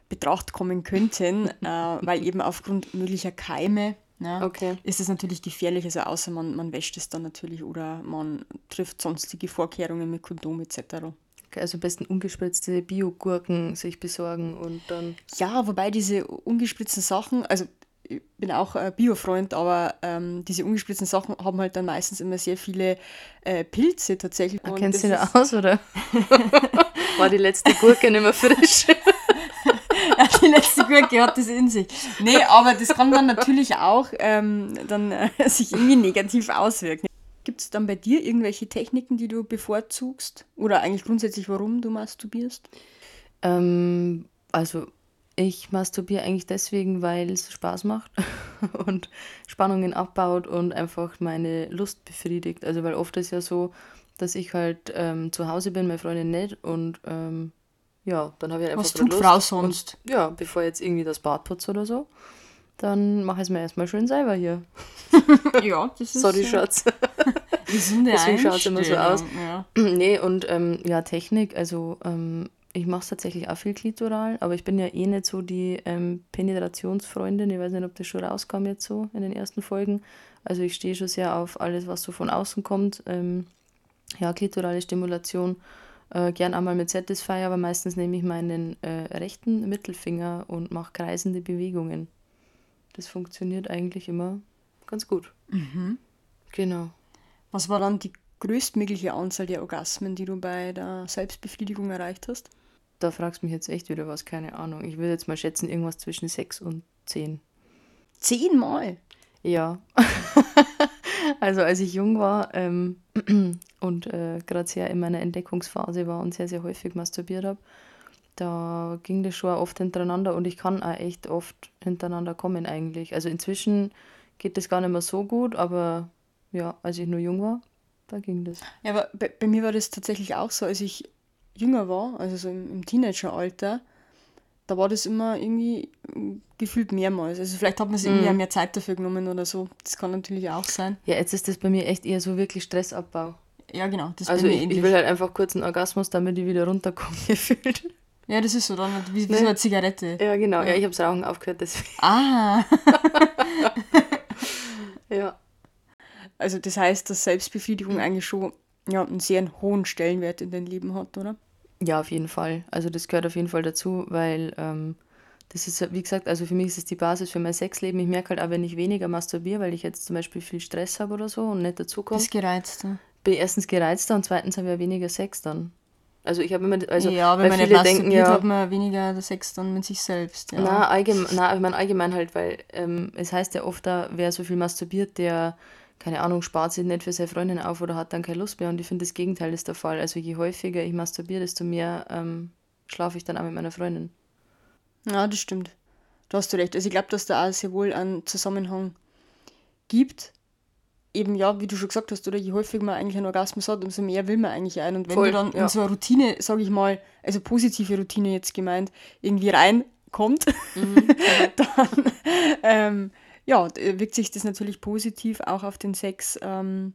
Betracht kommen könnten, [LAUGHS] äh, weil eben aufgrund möglicher Keime ne, okay. ist es natürlich gefährlich. Also außer man, man wäscht es dann natürlich oder man trifft sonstige Vorkehrungen mit Kondom etc. Also am besten ungespritzte Biogurken sich besorgen und dann. Ja, wobei diese ungespritzten Sachen, also ich bin auch ein Biofreund, aber ähm, diese ungespritzten Sachen haben halt dann meistens immer sehr viele äh, Pilze tatsächlich. Ah, kennst du da aus, oder? [LAUGHS] War die letzte Gurke nicht mehr frisch? [LAUGHS] die letzte Gurke hat das in sich. Nee, aber das kann dann natürlich auch ähm, dann, äh, sich irgendwie negativ auswirken. Gibt es dann bei dir irgendwelche Techniken, die du bevorzugst? Oder eigentlich grundsätzlich, warum du masturbierst? Ähm, also ich masturbiere eigentlich deswegen, weil es Spaß macht [LAUGHS] und Spannungen abbaut und einfach meine Lust befriedigt. Also weil oft ist ja so, dass ich halt ähm, zu Hause bin, meine Freundin nicht und ähm, ja, dann habe ich halt einfach Was tut Lust. Frau sonst? Und, ja, bevor jetzt irgendwie das Bad putzt oder so, dann mache ich es mir erstmal schön selber hier. [LAUGHS] ja, das ist Sorry, Schatz. Deswegen schaut es immer so aus. Ja. nee, und ähm, ja, Technik, also ähm, ich mache es tatsächlich auch viel klitoral, aber ich bin ja eh nicht so die ähm, Penetrationsfreundin. Ich weiß nicht, ob das schon rauskam jetzt so in den ersten Folgen. Also ich stehe schon sehr auf alles, was so von außen kommt. Ähm, ja, klitorale Stimulation. Äh, gern einmal mit Satisfier, aber meistens nehme ich meinen äh, rechten Mittelfinger und mache kreisende Bewegungen. Das funktioniert eigentlich immer ganz gut. Mhm. Genau. Was war dann die größtmögliche Anzahl der Orgasmen, die du bei der Selbstbefriedigung erreicht hast? Da fragst du mich jetzt echt wieder was, keine Ahnung. Ich würde jetzt mal schätzen, irgendwas zwischen sechs und zehn. Zehnmal? Ja. [LAUGHS] also als ich jung war, ähm, [CLEARS THROAT] und äh, gerade sehr in meiner Entdeckungsphase war und sehr, sehr häufig masturbiert habe, da ging das schon oft hintereinander und ich kann auch echt oft hintereinander kommen eigentlich. Also inzwischen geht das gar nicht mehr so gut, aber ja, als ich nur jung war, da ging das. Ja, aber bei, bei mir war das tatsächlich auch so, als ich jünger war, also so im, im Teenageralter, da war das immer irgendwie gefühlt mehrmals. Also vielleicht hat man sich irgendwie Mhm. auch mehr Zeit dafür genommen oder so. Das kann natürlich auch sein. Ja, jetzt ist das bei mir echt eher so wirklich Stressabbau. Ja, genau. Also ich, ich will halt einfach kurz einen Orgasmus, damit ich wieder runterkomme [LAUGHS] gefühlt. Ja, das ist so dann wie, wie Ne? so eine Zigarette. Ja, genau. Ja, ich habe Rauchen aufgehört, deswegen. Ah, [LAUGHS] Ja. also das heißt, dass Selbstbefriedigung eigentlich schon ja, einen sehr hohen Stellenwert in deinem Leben hat, oder? Ja, auf jeden Fall. Also das gehört auf jeden Fall dazu, weil ähm, das ist, wie gesagt, also für mich ist es die Basis für mein Sexleben. Ich merke halt auch, wenn ich weniger masturbiere, weil ich jetzt zum Beispiel viel Stress habe oder so und nicht dazukomme, Das gereizt. Ne? bin ich erstens gereizter und zweitens habe ich ja weniger Sex dann. Also ich habe immer, also ja, wenn weil man nicht viele denken masturbiert, ja, hat man weniger Sex dann mit sich selbst. Ja. Na, allgemein, na, ich meine allgemein halt, weil ähm, es heißt ja oft, da, wer so viel masturbiert, der, keine Ahnung, spart sich nicht für seine Freundin auf oder hat dann keine Lust mehr. Und ich finde, das Gegenteil ist der Fall. Also je häufiger ich masturbiere, desto mehr ähm, schlafe ich dann auch mit meiner Freundin. Ja, das stimmt. Da hast du recht. Also ich glaube, dass da auch sehr wohl einen Zusammenhang gibt. Eben ja, wie du schon gesagt hast, oder je häufiger man eigentlich einen Orgasmus hat, umso mehr will man eigentlich ein. Und wenn Voll, du dann ja. in so eine Routine, sage ich mal, also positive Routine jetzt gemeint, irgendwie reinkommt, Mhm. [LAUGHS] dann ähm, ja, d- wirkt sich das natürlich positiv auch auf den Sex ähm,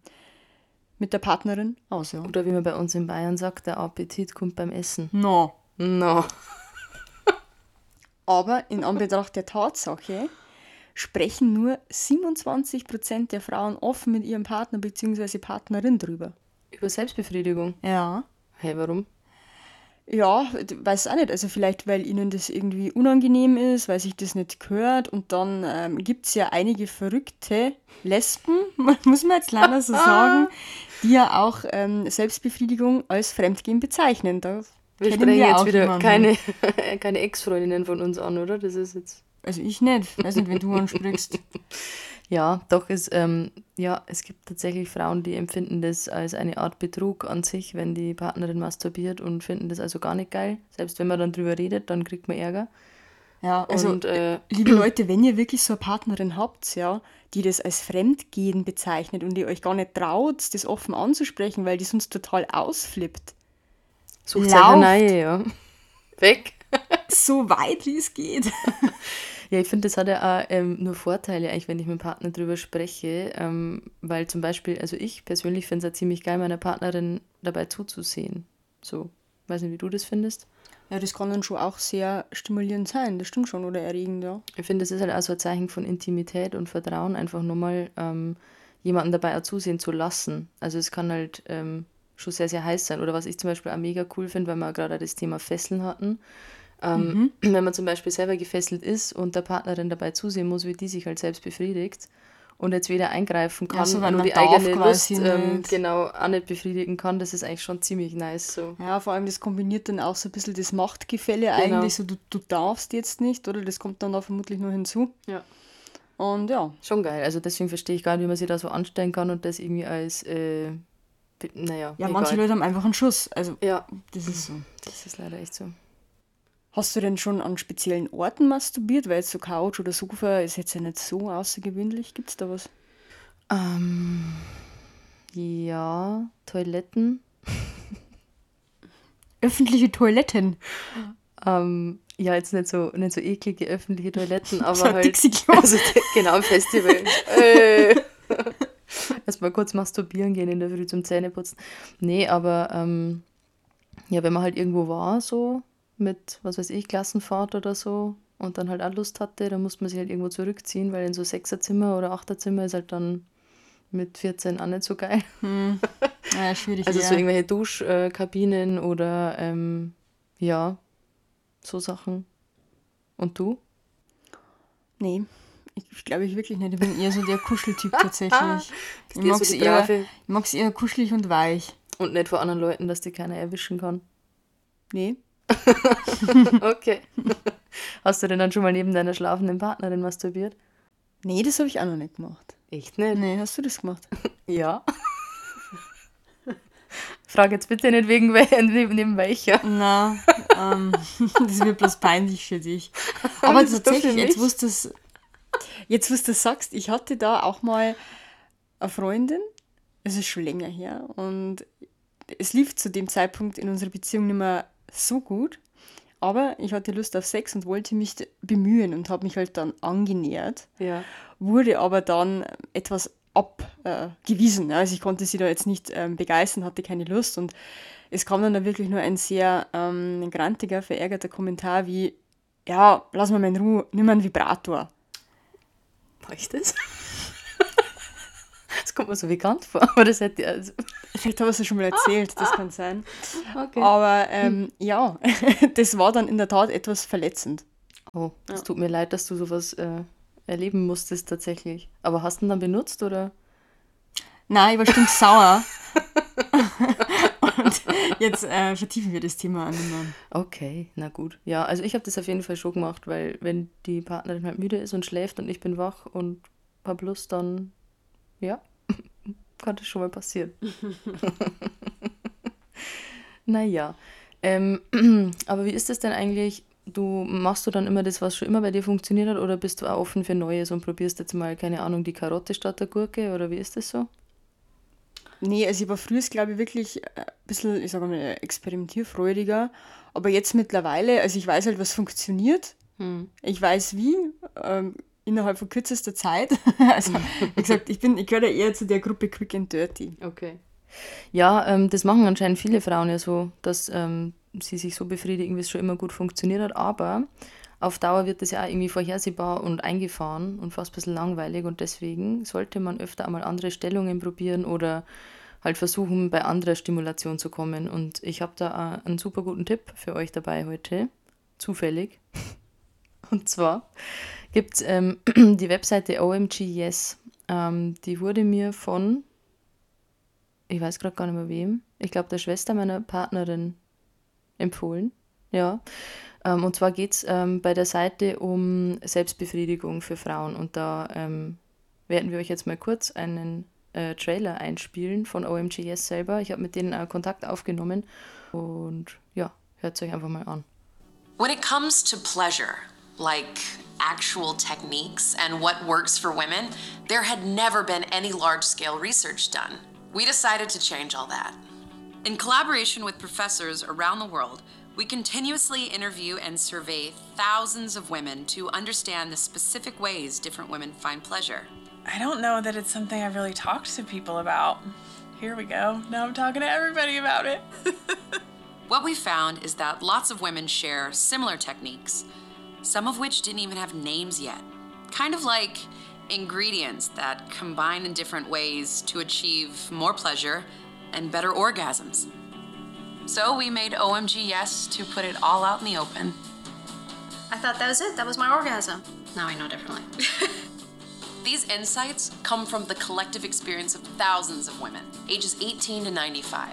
mit der Partnerin aus. Ja. Oder wie man bei uns in Bayern sagt, der Appetit kommt beim Essen. No. No. [LAUGHS] Aber in Anbetracht der Tatsache sprechen nur 27% der Frauen offen mit ihrem Partner bzw. Partnerin drüber. Über Selbstbefriedigung. Ja. Hey, warum? Ja, weiß auch nicht. Also vielleicht, weil ihnen das irgendwie unangenehm ist, weil sich das nicht gehört. Und dann ähm, gibt es ja einige verrückte Lesben, [LAUGHS] muss man jetzt leider so sagen, [LAUGHS] die ja auch ähm, Selbstbefriedigung als Fremdgehen bezeichnen. Da Wir sprechen jetzt auch wieder jemanden. keine, [LAUGHS] keine Ex-Freundinnen von uns an, oder? Das ist jetzt. Also ich nicht. Weiß nicht, wenn du ansprichst. Ja, doch, es, ähm, ja, es gibt tatsächlich Frauen, die empfinden das als eine Art Betrug an sich, wenn die Partnerin masturbiert und finden das also gar nicht geil. Selbst wenn man dann drüber redet, dann kriegt man Ärger. Ja, also und äh, Liebe Leute, wenn ihr wirklich so eine Partnerin habt, ja, die das als Fremdgehen bezeichnet und ihr euch gar nicht traut, das offen anzusprechen, weil die sonst total ausflippt. sucht eine neue, ja. Weg. So weit wie es geht. [LAUGHS] Ja, ich finde, das hat ja auch ähm, nur Vorteile, eigentlich, wenn ich mit dem Partner drüber spreche, ähm, weil zum Beispiel, also ich persönlich finde es ja ziemlich geil, meiner Partnerin dabei zuzusehen. So, weiß nicht, wie du das findest. Ja, das kann dann schon auch sehr stimulierend sein, das stimmt schon, oder erregend, ja. Ich finde, das ist halt auch so ein Zeichen von Intimität und Vertrauen, einfach nur mal ähm, jemanden dabei auch zusehen zu lassen. Also es kann halt ähm, schon sehr, sehr heiß sein. Oder was ich zum Beispiel auch mega cool finde, weil wir gerade das Thema Fesseln hatten. Ähm, [CLEARS THROAT] Wenn man zum Beispiel selber gefesselt ist und der Partnerin dabei zusehen muss, wie die sich halt selbst befriedigt und jetzt wieder eingreifen kann so, weil und man die eigene Lust ähm, genau auch nicht befriedigen kann, das ist eigentlich schon ziemlich nice so. Ja, vor allem das kombiniert dann auch so ein bisschen das Machtgefälle Genau. eigentlich, so du, du darfst jetzt nicht, oder? Das kommt dann da vermutlich noch hinzu. Ja. Und ja, Schon geil. Also deswegen verstehe ich gar nicht, wie man sich da so anstellen kann und das irgendwie als, äh, naja, ja egal. manche Leute haben einfach einen Schuss, also Ja, das ist so. das ist leider echt so. Hast du denn schon an speziellen Orten masturbiert? Weil jetzt so Couch oder Sofa ist jetzt ja nicht so außergewöhnlich. Gibt es da was? Ähm, ja, Toiletten. [LAUGHS] Öffentliche Toiletten. Ähm, ja, jetzt nicht so, nicht so eklige öffentliche Toiletten, [LAUGHS] aber So halt. [LAUGHS] Also, genau, am Festival. äh. Erstmal kurz masturbieren gehen in der Früh zum Zähneputzen. Nee, aber ähm, ja, wenn man halt irgendwo war, so mit, was weiß ich, Klassenfahrt oder so und dann halt auch Lust hatte, dann musste man sich halt irgendwo zurückziehen, weil in so Sechserzimmer oder Achterzimmer ist halt dann mit 14 auch nicht so geil. [LAUGHS] Ja, schwierig. Also ja. so irgendwelche Duschkabinen oder ähm, ja, so Sachen. Und du? Nee, ich glaube ich wirklich nicht. Ich bin eher so der Kuscheltyp [LAUGHS] tatsächlich. ich mag es eher, Brave. ich mag's eher kuschelig und weich. Und nicht vor anderen Leuten, dass die keiner erwischen kann. Nee. [LAUGHS] Okay. [LAUGHS] Hast du denn dann schon mal neben deiner schlafenden Partnerin masturbiert? Nee, das habe ich auch noch nicht gemacht. Echt nicht? Nee, hast du das gemacht? [LAUGHS] Ja. Frage jetzt bitte nicht wegen neben, neben welcher. Na, ähm, das wird bloß peinlich für dich. Aber tatsächlich, jetzt wo du jetzt, wo du sagst, ich hatte da auch mal eine Freundin, es ist schon länger her, und es lief zu dem Zeitpunkt in unserer Beziehung nicht mehr so gut. Aber ich hatte Lust auf Sex und wollte mich bemühen und habe mich halt dann angenähert. Ja. Wurde aber dann etwas abgewiesen. Äh, also ich konnte sie da jetzt nicht ähm, begeistern, hatte keine Lust und es kam dann da wirklich nur ein sehr ähm, grantiger, verärgerter Kommentar wie, ja, lass mal in Ruhe, nimm mal einen Vibrator. War ich das? Kommt mir so bekannt vor, [LAUGHS] aber das hätte also Vielleicht habe ich es schon mal erzählt, das kann sein. [LAUGHS] Okay. Aber ähm, ja, [LAUGHS] das war dann in der Tat etwas verletzend. Oh, es ja. tut mir leid, dass du sowas äh, erleben musstest tatsächlich. Aber hast du ihn dann benutzt oder? Nein, ich war stimmt sauer. Und jetzt äh, vertiefen wir das Thema an. Okay, na gut. Ja, also ich habe das auf jeden Fall schon gemacht, weil wenn die Partnerin halt müde ist und schläft und ich bin wach und hab Lust, dann ja, kann das schon mal passieren. [LAUGHS] [LAUGHS] naja. Ähm, [CLEARS THROAT] aber wie ist das denn eigentlich? Du machst du dann immer das, was schon immer bei dir funktioniert hat, oder bist du auch offen für Neues und probierst jetzt mal, keine Ahnung, die Karotte statt der Gurke, oder wie ist das so? Nee, also ich war früher, glaube ich, wirklich ein bisschen, ich sage mal, experimentierfreudiger. Aber jetzt mittlerweile, also ich weiß halt, was funktioniert. Hm. Ich weiß wie, ähm, innerhalb von kürzester Zeit. [LAUGHS] also, wie gesagt, ich, bin, ich gehöre eher zu der Gruppe Quick and Dirty. Okay. Ja, ähm, das machen anscheinend viele Frauen ja so, dass ähm, sie sich so befriedigen, wie es schon immer gut funktioniert hat. Aber auf Dauer wird das ja auch irgendwie vorhersehbar und eingefahren und fast ein bisschen langweilig. Und deswegen sollte man öfter einmal andere Stellungen probieren oder halt versuchen, bei anderer Stimulation zu kommen. Und ich habe da einen super guten Tipp für euch dabei heute. Zufällig. Und zwar gibt es ähm, [CLEARS THROAT] die Webseite OMG Yes. Ähm, die wurde mir von, ich weiß gerade gar nicht mehr wem, ich glaube der Schwester meiner Partnerin empfohlen. Ja. Ähm, und zwar geht es ähm, bei der Seite um Selbstbefriedigung für Frauen. Und da ähm, werden wir euch jetzt mal kurz einen äh, Trailer einspielen von OMG Yes selber. Ich habe mit denen äh, Kontakt aufgenommen. Und ja, hört es euch einfach mal an. When it comes to pleasure, like actual techniques and what works for women, there had never been any large scale research done. We decided to change all that. In collaboration with professors around the world, we continuously interview and survey thousands of women to understand the specific ways different women find pleasure. I don't know that it's something I've really talked to people about. Here we go. Now I'm talking to everybody about it. [LAUGHS] what we found is that lots of women share similar techniques some of which didn't even have names yet. Kind of like ingredients that combine in different ways to achieve more pleasure and better orgasms. So we made OMG Yes to put it all out in the open. I thought that was it. That was my orgasm. Now I know differently. [LAUGHS] [LAUGHS] These insights come from the collective experience of thousands of women, ages 18 to 95.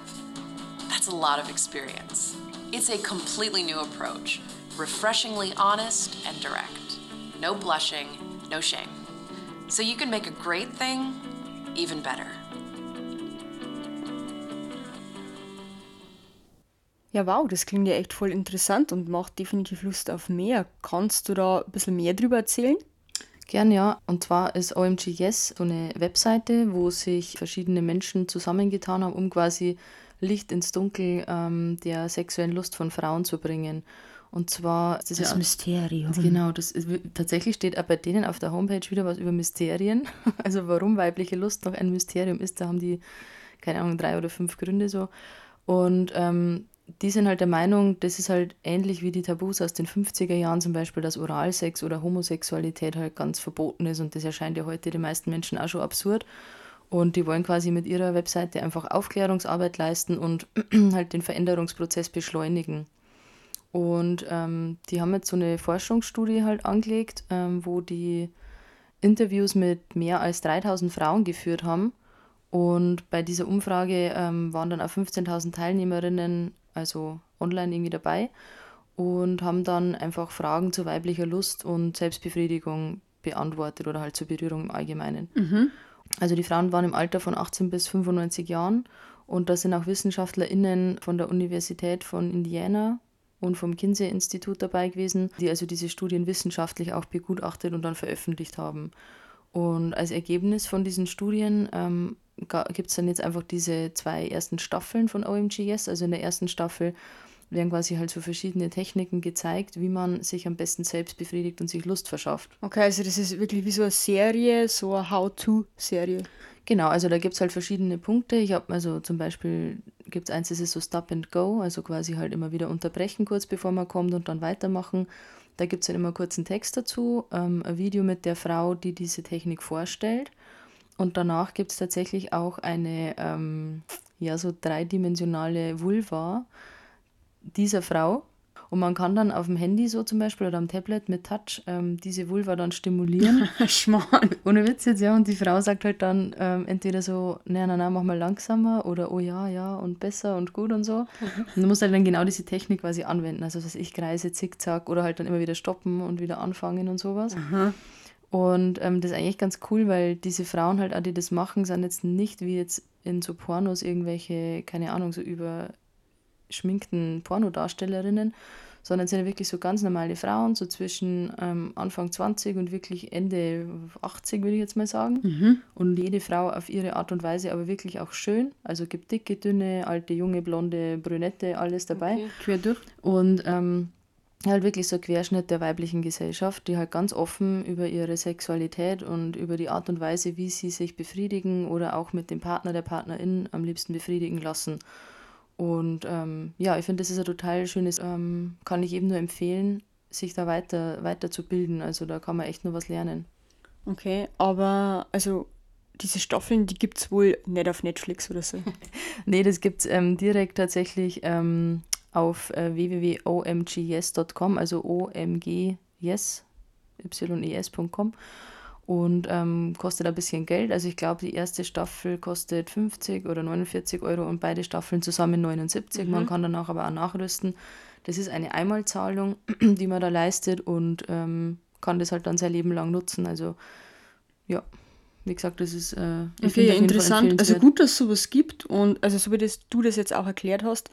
That's a lot of experience. It's a completely new approach refreshingly honest and direct. No blushing, no shame. So you can make a great thing even better. Ja, wow, das klingt ja echt voll interessant und macht definitiv Lust auf mehr. Kannst du da ein bisschen mehr drüber erzählen? Gern, ja. Und zwar ist OMG Yes so eine Webseite, wo sich verschiedene Menschen zusammengetan haben, um quasi Licht ins Dunkel ähm, der sexuellen Lust von Frauen zu bringen. Und zwar das, das ja, Mysterium. Genau, das tatsächlich steht auch bei denen auf der Homepage wieder was über Mysterien. [LAUGHS] Also warum weibliche Lust noch ein Mysterium ist, da haben die, keine Ahnung, drei oder fünf Gründe so. Und ähm, die sind halt der Meinung, das ist halt ähnlich wie die Tabus aus den 50er Jahren zum Beispiel, dass Oralsex oder Homosexualität halt ganz verboten ist und das erscheint ja heute den meisten Menschen auch schon absurd. Und die wollen quasi mit ihrer Webseite einfach Aufklärungsarbeit leisten und [CLEARS THROAT] halt den Veränderungsprozess beschleunigen. Und ähm, die haben jetzt so eine Forschungsstudie halt angelegt, ähm, wo die Interviews mit mehr als 3000 Frauen geführt haben. Und bei dieser Umfrage ähm, waren dann auch 15.000 Teilnehmerinnen, also online irgendwie dabei, und haben dann einfach Fragen zu weiblicher Lust und Selbstbefriedigung beantwortet oder halt zur Berührung im Allgemeinen. Mhm. Also die Frauen waren im Alter von 18 bis 95 Jahren Und da sind auch WissenschaftlerInnen von der Universität von Indiana und vom Kinsey-Institut dabei gewesen, die also diese Studien wissenschaftlich auch begutachtet und dann veröffentlicht haben. Und als Ergebnis von diesen Studien ähm, gibt es dann jetzt einfach diese zwei ersten Staffeln von OMGS. Also in der ersten Staffel werden quasi halt so verschiedene Techniken gezeigt, wie man sich am besten selbst befriedigt und sich Lust verschafft. Okay, also das ist wirklich wie so eine Serie, so eine How-To-Serie. Genau, also da gibt es halt verschiedene Punkte. Ich habe also zum Beispiel, gibt es eins, das ist so Stop and Go, also quasi halt immer wieder unterbrechen kurz bevor man kommt und dann weitermachen. Da gibt es dann immer kurz einen Text dazu, ähm, ein Video mit der Frau, die diese Technik vorstellt. Und danach gibt es tatsächlich auch eine, ähm, ja, so dreidimensionale Vulva dieser Frau, und man kann dann auf dem Handy so zum Beispiel oder am Tablet mit Touch ähm, diese Vulva dann stimulieren. [LAUGHS] Schmarrn. Ohne Witz jetzt, ja. Und die Frau sagt halt dann ähm, entweder so, nein, nein, nein, mach mal langsamer oder oh ja, ja und besser und gut und so. Mhm. [LAUGHS] Und du musst halt dann genau diese Technik quasi anwenden. Also, dass ich kreise, zickzack oder halt dann immer wieder stoppen und wieder anfangen und sowas. Mhm. Und ähm, das ist eigentlich ganz cool, weil diese Frauen halt auch, die das machen, sind jetzt nicht wie jetzt in so Pornos irgendwelche, keine Ahnung, so überschminkten Pornodarstellerinnen, sondern sind ja wirklich so ganz normale Frauen, so zwischen ähm, Anfang 20 und wirklich Ende 80, würde ich jetzt mal sagen. Mhm. Und jede Frau auf ihre Art und Weise, aber wirklich auch schön. Also gibt dicke, dünne, alte, junge, blonde, brünette, alles dabei. Okay. Quer durch. Und ähm, halt wirklich so ein Querschnitt der weiblichen Gesellschaft, die halt ganz offen über ihre Sexualität und über die Art und Weise, wie sie sich befriedigen oder auch mit dem Partner, der Partnerin am liebsten befriedigen lassen. Und ähm, ja, ich finde, das ist ein total schönes, ähm, kann ich eben nur empfehlen, sich da weiter, weiter zu bilden. Also da kann man echt nur was lernen. Okay, aber also diese Staffeln, die gibt es wohl nicht auf Netflix oder so. [LAUGHS] nee, das gibt es ähm, direkt tatsächlich ähm, auf äh, www.omgyes.com, also omgyes, yes.com und ähm, kostet ein bisschen Geld. Also ich glaube, die erste Staffel kostet 50 oder 49 Euro und beide Staffeln zusammen 79. Mhm. Man kann danach aber auch nachrüsten. Das ist eine Einmalzahlung, [CLEARS THROAT] die man da leistet und ähm, kann das halt dann sein Leben lang nutzen. Also ja, wie gesagt, das ist äh, okay, interessant. Also gut, dass es sowas gibt und also so wie das, du das jetzt auch erklärt hast,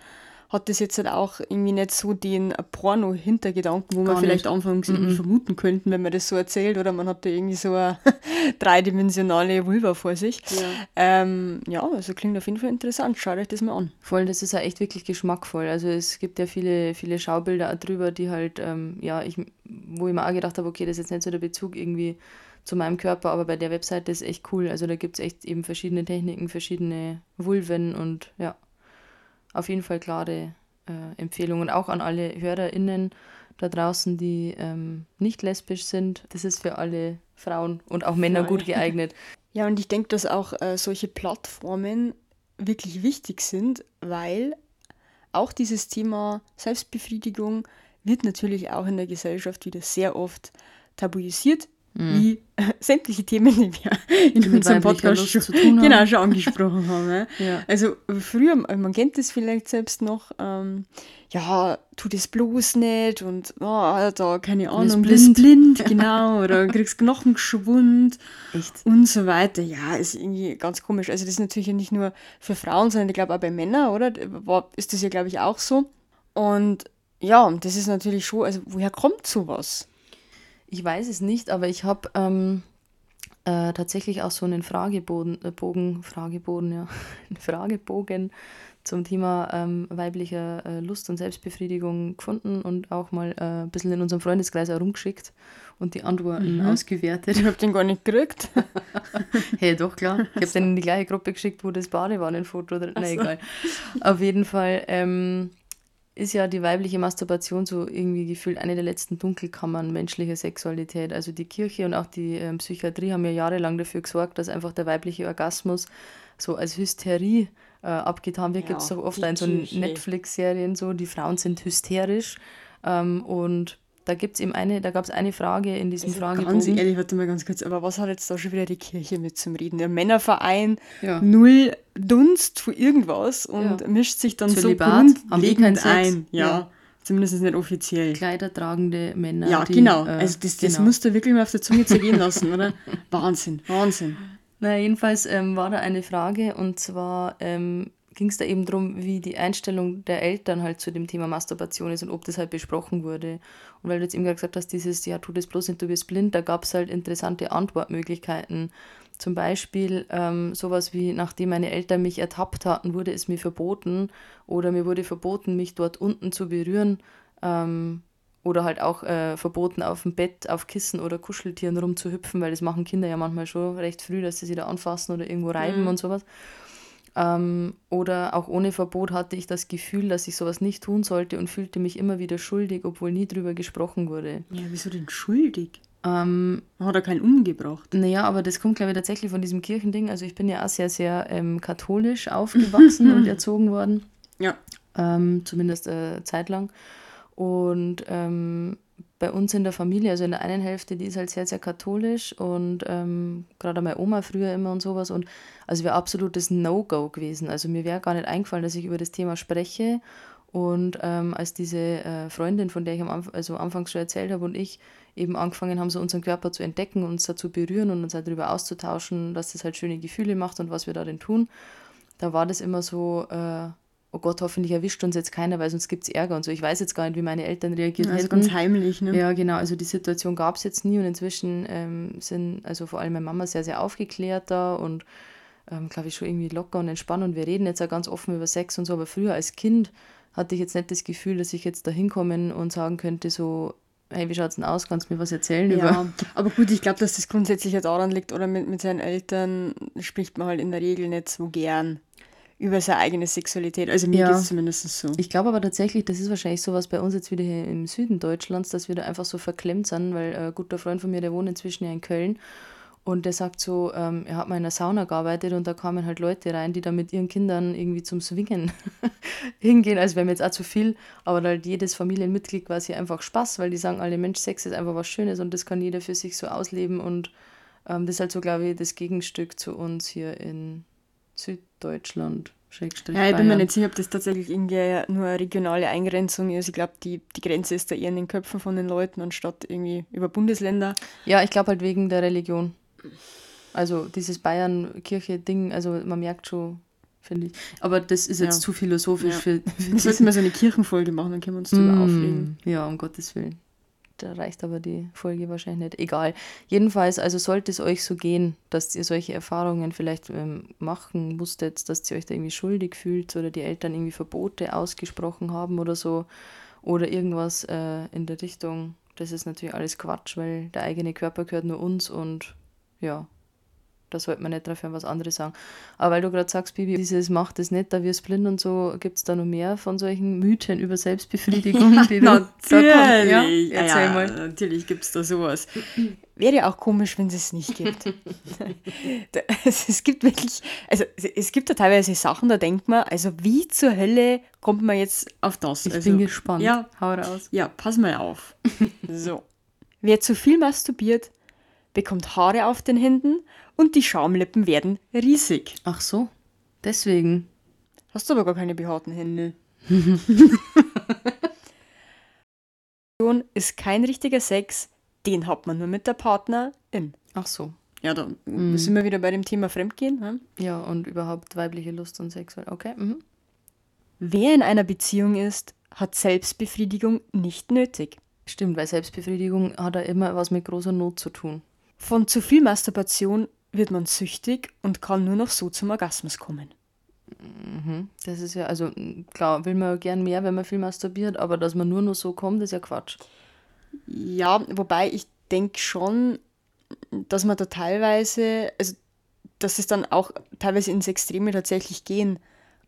hat das jetzt halt auch irgendwie nicht so den Porno-Hintergedanken, wo Gar man vielleicht nicht. anfangs mm -mm. vermuten könnten, wenn man das so erzählt, oder man hat da irgendwie so eine [LAUGHS] dreidimensionale Vulva vor sich. Ja. Ähm, ja, also klingt auf jeden Fall interessant. Schaut euch das mal an. Voll, das ist ja echt wirklich geschmackvoll. Also es gibt ja viele, viele Schaubilder drüber, die halt, ähm, ja, ich, wo ich mir auch gedacht habe, okay, das ist jetzt nicht so der Bezug irgendwie zu meinem Körper, aber bei der Webseite ist echt cool. Also da gibt es echt eben verschiedene Techniken, verschiedene Vulven und ja auf jeden Fall klare äh, Empfehlungen, auch an alle HörerInnen da draußen, die ähm, nicht lesbisch sind. Das ist für alle Frauen und auch Männer gut geeignet. [LAUGHS] Ja, und ich denke, dass auch äh, solche Plattformen wirklich wichtig sind, weil auch dieses Thema Selbstbefriedigung wird natürlich auch in der Gesellschaft wieder sehr oft tabuisiert, mhm. wie [LAUGHS] sämtliche Themen, die wir in die unserem Podcast schon, [LAUGHS] genau, schon angesprochen haben. [LAUGHS] Ja. Also früher, man kennt das vielleicht selbst noch, ähm, ja, tu das bloß nicht und oh, da, keine Ahnung, bist blind, blind genau, oder kriegst Knochenschwund Echt? und so weiter. Ja, ist irgendwie ganz komisch. Also das ist natürlich nicht nur für Frauen, sondern ich glaube auch bei Männern, oder? Ist das ja, glaube ich, auch so. Und ja, das ist natürlich schon, also woher kommt sowas? Ich weiß es nicht, aber ich habe ähm, äh, tatsächlich auch so einen Fragebogen, äh, Bogen, Fragebogen, ja, [LAUGHS] einen Fragebogen zum Thema ähm, weiblicher äh, Lust und Selbstbefriedigung gefunden und auch mal äh, ein bisschen in unserem Freundeskreis herumgeschickt und die Antworten mhm. ausgewertet. Ich habe den gar nicht gekriegt. [LAUGHS] hey, doch, klar. Ich habe den in die gleiche Gruppe geschickt, wo das Badewannenfoto drin ist. So. egal. Auf jeden Fall ähm, ist ja die weibliche Masturbation so irgendwie gefühlt eine der letzten Dunkelkammern menschlicher Sexualität. Also die Kirche und auch die äh, Psychiatrie haben ja jahrelang dafür gesorgt, dass einfach der weibliche Orgasmus so als Hysterie äh, abgetan wird. Ja, Gibt es doch oft in so Netflix-Serien so, die Frauen sind hysterisch. Ähm, und da gibt's eben eine, da gab es eine Frage in diesem also Fragebogen. Ganz ehrlich, warte mal ganz kurz, aber was hat jetzt da schon wieder die Kirche mit zum Reden? Der Männerverein, ja. null Dunst für irgendwas und ja. mischt sich dann Zölibat, so grundlegend ein. Ja. ja. Zumindest nicht offiziell. Kleidertragende Männer. Ja, die, genau. Äh, also das, das genau. musst du wirklich mal auf der Zunge zergehen lassen, oder? [LAUGHS] Wahnsinn, Wahnsinn. Na, jedenfalls ähm, war da eine Frage und zwar ähm, ging es da eben darum, wie die Einstellung der Eltern halt zu dem Thema Masturbation ist und ob das halt besprochen wurde. Und weil du jetzt eben gesagt hast, dieses, ja, tu das bloß nicht, du bist blind, da gab es halt interessante Antwortmöglichkeiten. Zum Beispiel ähm, sowas wie, nachdem meine Eltern mich ertappt hatten, wurde es mir verboten oder mir wurde verboten, mich dort unten zu berühren. Ähm, oder halt auch äh, verboten, auf dem Bett, auf Kissen oder Kuscheltieren rumzuhüpfen, weil das machen Kinder ja manchmal schon recht früh, dass sie sich da anfassen oder irgendwo reiben mhm. und sowas. Ähm, oder auch ohne Verbot hatte ich das Gefühl, dass ich sowas nicht tun sollte und fühlte mich immer wieder schuldig, obwohl nie drüber gesprochen wurde. Ja, wieso denn schuldig? Ähm, Hat er keinen umgebracht? Naja, aber das kommt, glaube ich, tatsächlich von diesem Kirchending. Also ich bin ja auch sehr, sehr ähm, katholisch aufgewachsen [LAUGHS] und erzogen worden. Ja. Ähm, zumindest äh, zeitlang. Und ähm, bei uns in der Familie, also in der einen Hälfte, die ist halt sehr, sehr katholisch und ähm, gerade meine Oma früher immer und sowas. Und also wäre absolutes No-Go gewesen. Also mir wäre gar nicht eingefallen, dass ich über das Thema spreche. Und ähm, als diese äh, Freundin, von der ich am Anfang, also anfangs schon erzählt habe, und ich eben angefangen haben, so unseren Körper zu entdecken, uns dazu berühren und uns halt darüber auszutauschen, dass das halt schöne Gefühle macht und was wir da denn tun, da war das immer so, äh, oh Gott, hoffentlich erwischt uns jetzt keiner, weil sonst gibt es Ärger und so. Ich weiß jetzt gar nicht, wie meine Eltern reagiert also hätten. ganz heimlich, ne? Ja, genau. Also die Situation gab es jetzt nie und inzwischen ähm, sind also vor allem meine Mama sehr, sehr aufgeklärter und ähm, glaube ich schon irgendwie locker und entspannt und wir reden jetzt auch ganz offen über Sex und so, aber früher als Kind hatte ich jetzt nicht das Gefühl, dass ich jetzt da hinkommen und sagen könnte so, hey, wie schaut es denn aus, kannst du mir was erzählen ja, über... aber gut, ich glaube, dass das grundsätzlich ja daran liegt, oder mit, mit seinen Eltern spricht man halt in der Regel nicht so gern über seine eigene Sexualität. Also mir ja. geht es zumindest so. Ich glaube aber tatsächlich, das ist wahrscheinlich sowas bei uns jetzt wieder hier im Süden Deutschlands, dass wir da einfach so verklemmt sind, weil ein guter Freund von mir, der wohnt inzwischen ja in Köln und der sagt so, ähm, er hat mal in einer Sauna gearbeitet und da kamen halt Leute rein, die da mit ihren Kindern irgendwie zum Swingen [LAUGHS] hingehen. Also wäre mir jetzt auch zu viel, aber halt jedes Familienmitglied quasi einfach Spaß, weil die sagen alle, Mensch, Sex ist einfach was Schönes und das kann jeder für sich so ausleben und ähm, das ist halt so, glaube ich, das Gegenstück zu uns hier in Süddeutschland. Ja, ich bin mir nicht sicher, ob das tatsächlich irgendwie nur eine regionale Eingrenzung ist. Ich glaube, die, die Grenze ist da eher in den Köpfen von den Leuten, anstatt irgendwie über Bundesländer. Ja, ich glaube halt wegen der Religion. Also dieses Bayern-Kirche-Ding, also man merkt schon, finde ich. Aber das ist jetzt ja. zu philosophisch. Ja. Für, für sollten wir so eine Kirchenfolge machen, dann können wir uns darüber mm, aufregen. Ja, um Gottes Willen. Da reicht aber die Folge wahrscheinlich nicht. Egal. Jedenfalls, also sollte es euch so gehen, dass ihr solche Erfahrungen vielleicht ähm, machen musstet, dass ihr euch da irgendwie schuldig fühlt oder die Eltern irgendwie Verbote ausgesprochen haben oder so oder irgendwas äh, in der Richtung. Das ist natürlich alles Quatsch, weil der eigene Körper gehört nur uns und ja, da sollte man nicht dafür was anderes sagen. Aber weil du gerade sagst, Bibi, dieses macht es nicht, da wirst blind und so, gibt es da noch mehr von solchen Mythen über Selbstbefriedigung? [LAUGHS] Ja, die natürlich. Ja? Erzähl ja, mal. Natürlich gibt es da sowas. Wäre auch komisch, wenn es es nicht gibt. [LAUGHS] es gibt wirklich, also es gibt da teilweise Sachen, da denkt man, also wie zur Hölle kommt man jetzt auf das? Ich also, bin gespannt. Ja, hau raus. Ja, pass mal auf. [LAUGHS] so. Wer zu viel masturbiert, bekommt Haare auf den Händen und die Schaumlippen werden riesig. Ach so, deswegen. Hast du aber gar keine behaarten Hände. [LAUGHS] ist kein richtiger Sex, den hat man nur mit der Partnerin. Ach so. Ja, da mhm. sind wir wieder bei dem Thema Fremdgehen. Hm? Ja, und überhaupt weibliche Lust und Sex. Okay. Mhm. Wer in einer Beziehung ist, hat Selbstbefriedigung nicht nötig. Stimmt, weil Selbstbefriedigung hat ja immer was mit großer Not zu tun. Von zu viel Masturbation wird man süchtig und kann nur noch so zum Orgasmus kommen. Mhm. Das ist ja, also klar, will man gern mehr, wenn man viel masturbiert, aber dass man nur noch so kommt, ist ja Quatsch. Ja, wobei ich denke schon, dass man da teilweise, also dass es dann auch teilweise ins Extreme tatsächlich gehen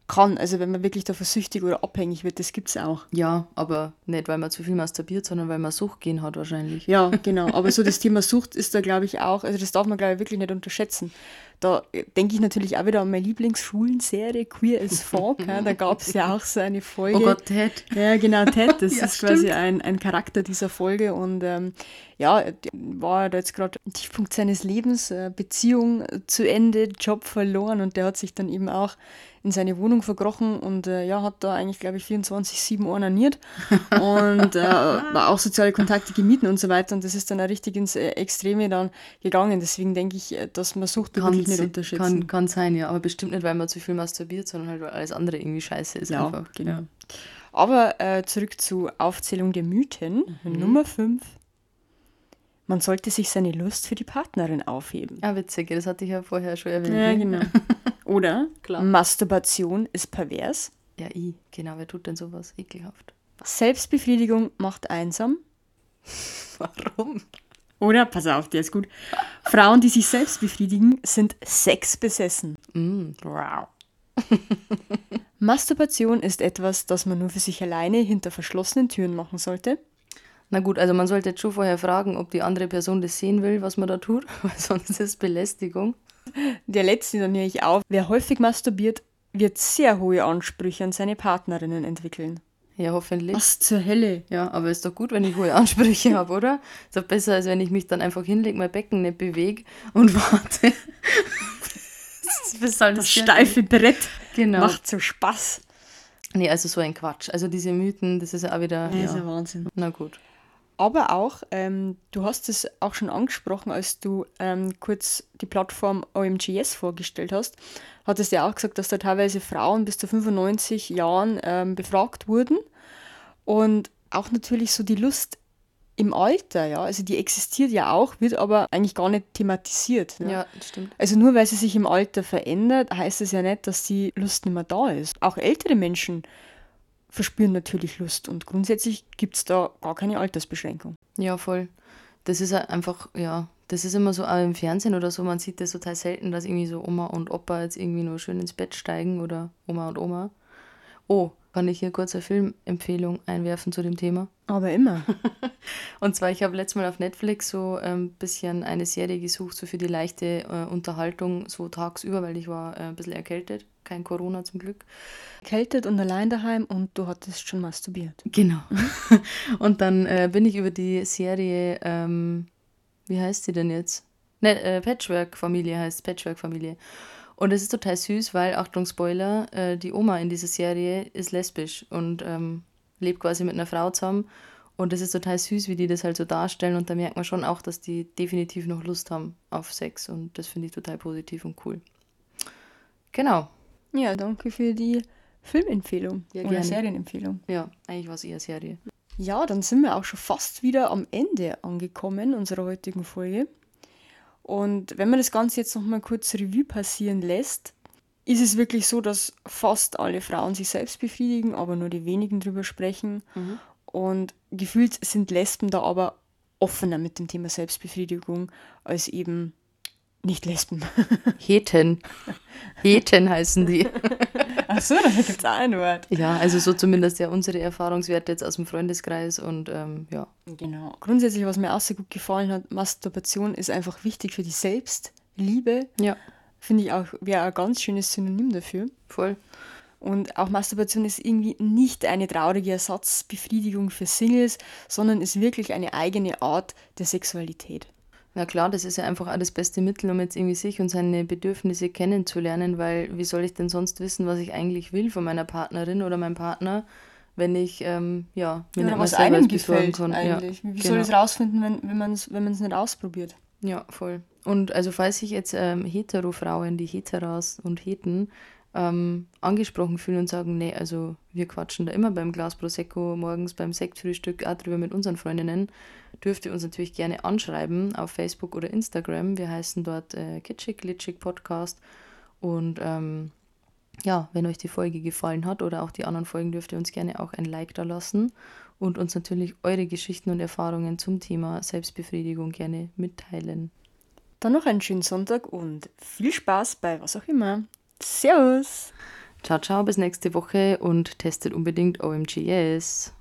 kann. Also wenn man wirklich davon süchtig oder abhängig wird, das gibt es auch. Ja, aber nicht, weil man zu viel masturbiert, sondern weil man Suchtgehen hat wahrscheinlich. Ja, genau. Aber so das Thema Sucht ist da, glaube ich, auch, also das darf man, glaube ich, wirklich nicht unterschätzen. Da denke ich natürlich auch wieder an meine Lieblingsschulenserie Queer as Folk. Ja, da gab es ja auch so eine Folge. Oh Gott, Ted. Ja, genau, Ted. Das [LAUGHS] ja, ist quasi ein, ein Charakter dieser Folge. Und ähm, ja, war da jetzt gerade Tiefpunkt seines Lebens, äh, Beziehung zu Ende, Job verloren und der hat sich dann eben auch in seine Wohnung verkrochen und äh, ja, hat da eigentlich, glaube ich, 24-7 ornaniert [LAUGHS] und äh, war auch soziale Kontakte gemieden und so weiter. Und das ist dann auch richtig ins äh, Extreme dann gegangen. Deswegen denke ich, äh, dass man Sucht wirklich nicht unterschätzen. Kann, kann sein, ja. Aber bestimmt nicht, weil man zu viel masturbiert, sondern halt, weil alles andere irgendwie scheiße ist. Ja, einfach. genau. Aber äh, zurück zur Aufzählung der Mythen. Nummer 5. Man sollte sich seine Lust für die Partnerin aufheben. Ja, witzig, das hatte ich ja vorher schon erwähnt. Ja, ne? genau. [LAUGHS] Oder Klar. Masturbation ist pervers. Ja, ich, genau, wer tut denn sowas? Ekelhaft. Selbstbefriedigung macht einsam. [LAUGHS] Warum? Oder, pass auf, der ist gut. Frauen, die sich selbst befriedigen, sind sexbesessen. Mm, wow. [LAUGHS] Masturbation ist etwas, das man nur für sich alleine hinter verschlossenen Türen machen sollte. Na gut, also man sollte jetzt schon vorher fragen, ob die andere Person das sehen will, was man da tut, [LAUGHS] weil sonst ist es Belästigung. Der letzte dann nehme ich auf. Wer häufig masturbiert, wird sehr hohe Ansprüche an seine Partnerinnen entwickeln. Ja, hoffentlich. Was zur Hölle? Ja, aber ist doch gut, wenn ich hohe Ansprüche [LAUGHS] habe, oder? Ist doch besser, als wenn ich mich dann einfach hinlege, mein Becken nicht bewege und [LAUGHS] warte. bis alles Das steife Brett Genau. macht so Spaß. Nee, also so ein Quatsch. Also diese Mythen, das ist ja auch wieder. Das ist Ja. ja Wahnsinn. Na gut. Aber auch, ähm, du hast es auch schon angesprochen, als du ähm, kurz die Plattform OMGS vorgestellt hast, hattest du ja auch gesagt, dass da teilweise Frauen bis zu 95 Jahren ähm, befragt wurden. Und auch natürlich so die Lust im Alter, ja, also die existiert ja auch, wird aber eigentlich gar nicht thematisiert. Ja, Ja. das stimmt. Also nur weil sie sich im Alter verändert, heißt es ja nicht, dass die Lust nicht mehr da ist. Auch ältere Menschen verspüren natürlich Lust und grundsätzlich gibt es da gar keine Altersbeschränkung. Ja, voll. Das ist einfach, ja, das ist immer so auch im Fernsehen oder so, man sieht das total selten, dass irgendwie so Oma und Opa jetzt irgendwie nur schön ins Bett steigen oder Oma und Oma. Oh, kann ich hier kurz eine Filmempfehlung einwerfen zu dem Thema? Aber immer. [LAUGHS] Und zwar, ich habe letztes Mal auf Netflix so ein bisschen eine Serie gesucht, so für die leichte äh, Unterhaltung, so tagsüber, weil ich war äh, ein bisschen erkältet. Kein Corona zum Glück. Kältet und allein daheim und du hattest schon masturbiert. Genau. [LAUGHS] Und dann äh, bin ich über die Serie, ähm, wie heißt sie denn jetzt? Ne, äh, Patchwork-Familie heißt Patchwork-Familie. Und es ist total süß, weil, Achtung, Spoiler, äh, die Oma in dieser Serie ist lesbisch und ähm, lebt quasi mit einer Frau zusammen. Und es ist total süß, wie die das halt so darstellen. Und da merkt man schon auch, dass die definitiv noch Lust haben auf Sex. Und das finde ich total positiv und cool. Genau. Ja, danke für die Filmempfehlung Ja, oder gerne. Serienempfehlung. Ja, eigentlich war es eher Serie. Ja, dann sind wir auch schon fast wieder am Ende angekommen unserer heutigen Folge. Und wenn man das Ganze jetzt noch mal kurz Revue passieren lässt, ist es wirklich so, dass fast alle Frauen sich selbst befriedigen, aber nur die wenigen drüber sprechen. Und gefühlt sind Lesben da aber offener mit dem Thema Selbstbefriedigung als eben nicht Lesben. [LAUGHS] Heten. Heten heißen die. Achso, da gibt es ein Wort. Ja, also so zumindest ja unsere Erfahrungswerte jetzt aus dem Freundeskreis und ähm, ja. Genau. Grundsätzlich, was mir auch sehr gut gefallen hat, Masturbation ist einfach wichtig für die Selbstliebe. Ja, Finde ich auch, wäre ein ganz schönes Synonym dafür. voll. Und auch Masturbation ist irgendwie nicht eine traurige Ersatzbefriedigung für Singles, sondern ist wirklich eine eigene Art der Sexualität. Na klar, das ist ja einfach auch das beste Mittel, um jetzt irgendwie sich und seine Bedürfnisse kennenzulernen, weil wie soll ich denn sonst wissen, was ich eigentlich will von meiner Partnerin oder meinem Partner, wenn ich, ähm, ja, mir Oder nicht mal was selber einem gefällt kann. eigentlich. Ja, Wie soll genau. es rausfinden, wenn, wenn man es wenn man's nicht ausprobiert? Ja, voll. Und also falls sich jetzt ähm, Hetero-Frauen, die Heteras und Heten, ähm, angesprochen fühlen und sagen, nee, also wir quatschen da immer beim Glas Prosecco, morgens beim Sektfrühstück auch drüber mit unseren Freundinnen, dürft ihr uns natürlich gerne anschreiben auf Facebook oder Instagram. Wir heißen dort äh, Kitschig Glitschig Podcast. Und ähm, ja, wenn euch die Folge gefallen hat oder auch die anderen Folgen, dürft ihr uns gerne auch ein Like da lassen und uns natürlich eure Geschichten und Erfahrungen zum Thema Selbstbefriedigung gerne mitteilen. Dann noch einen schönen Sonntag und viel Spaß bei was auch immer. Servus! Ciao, ciao, bis nächste Woche und testet unbedingt OMG Yes.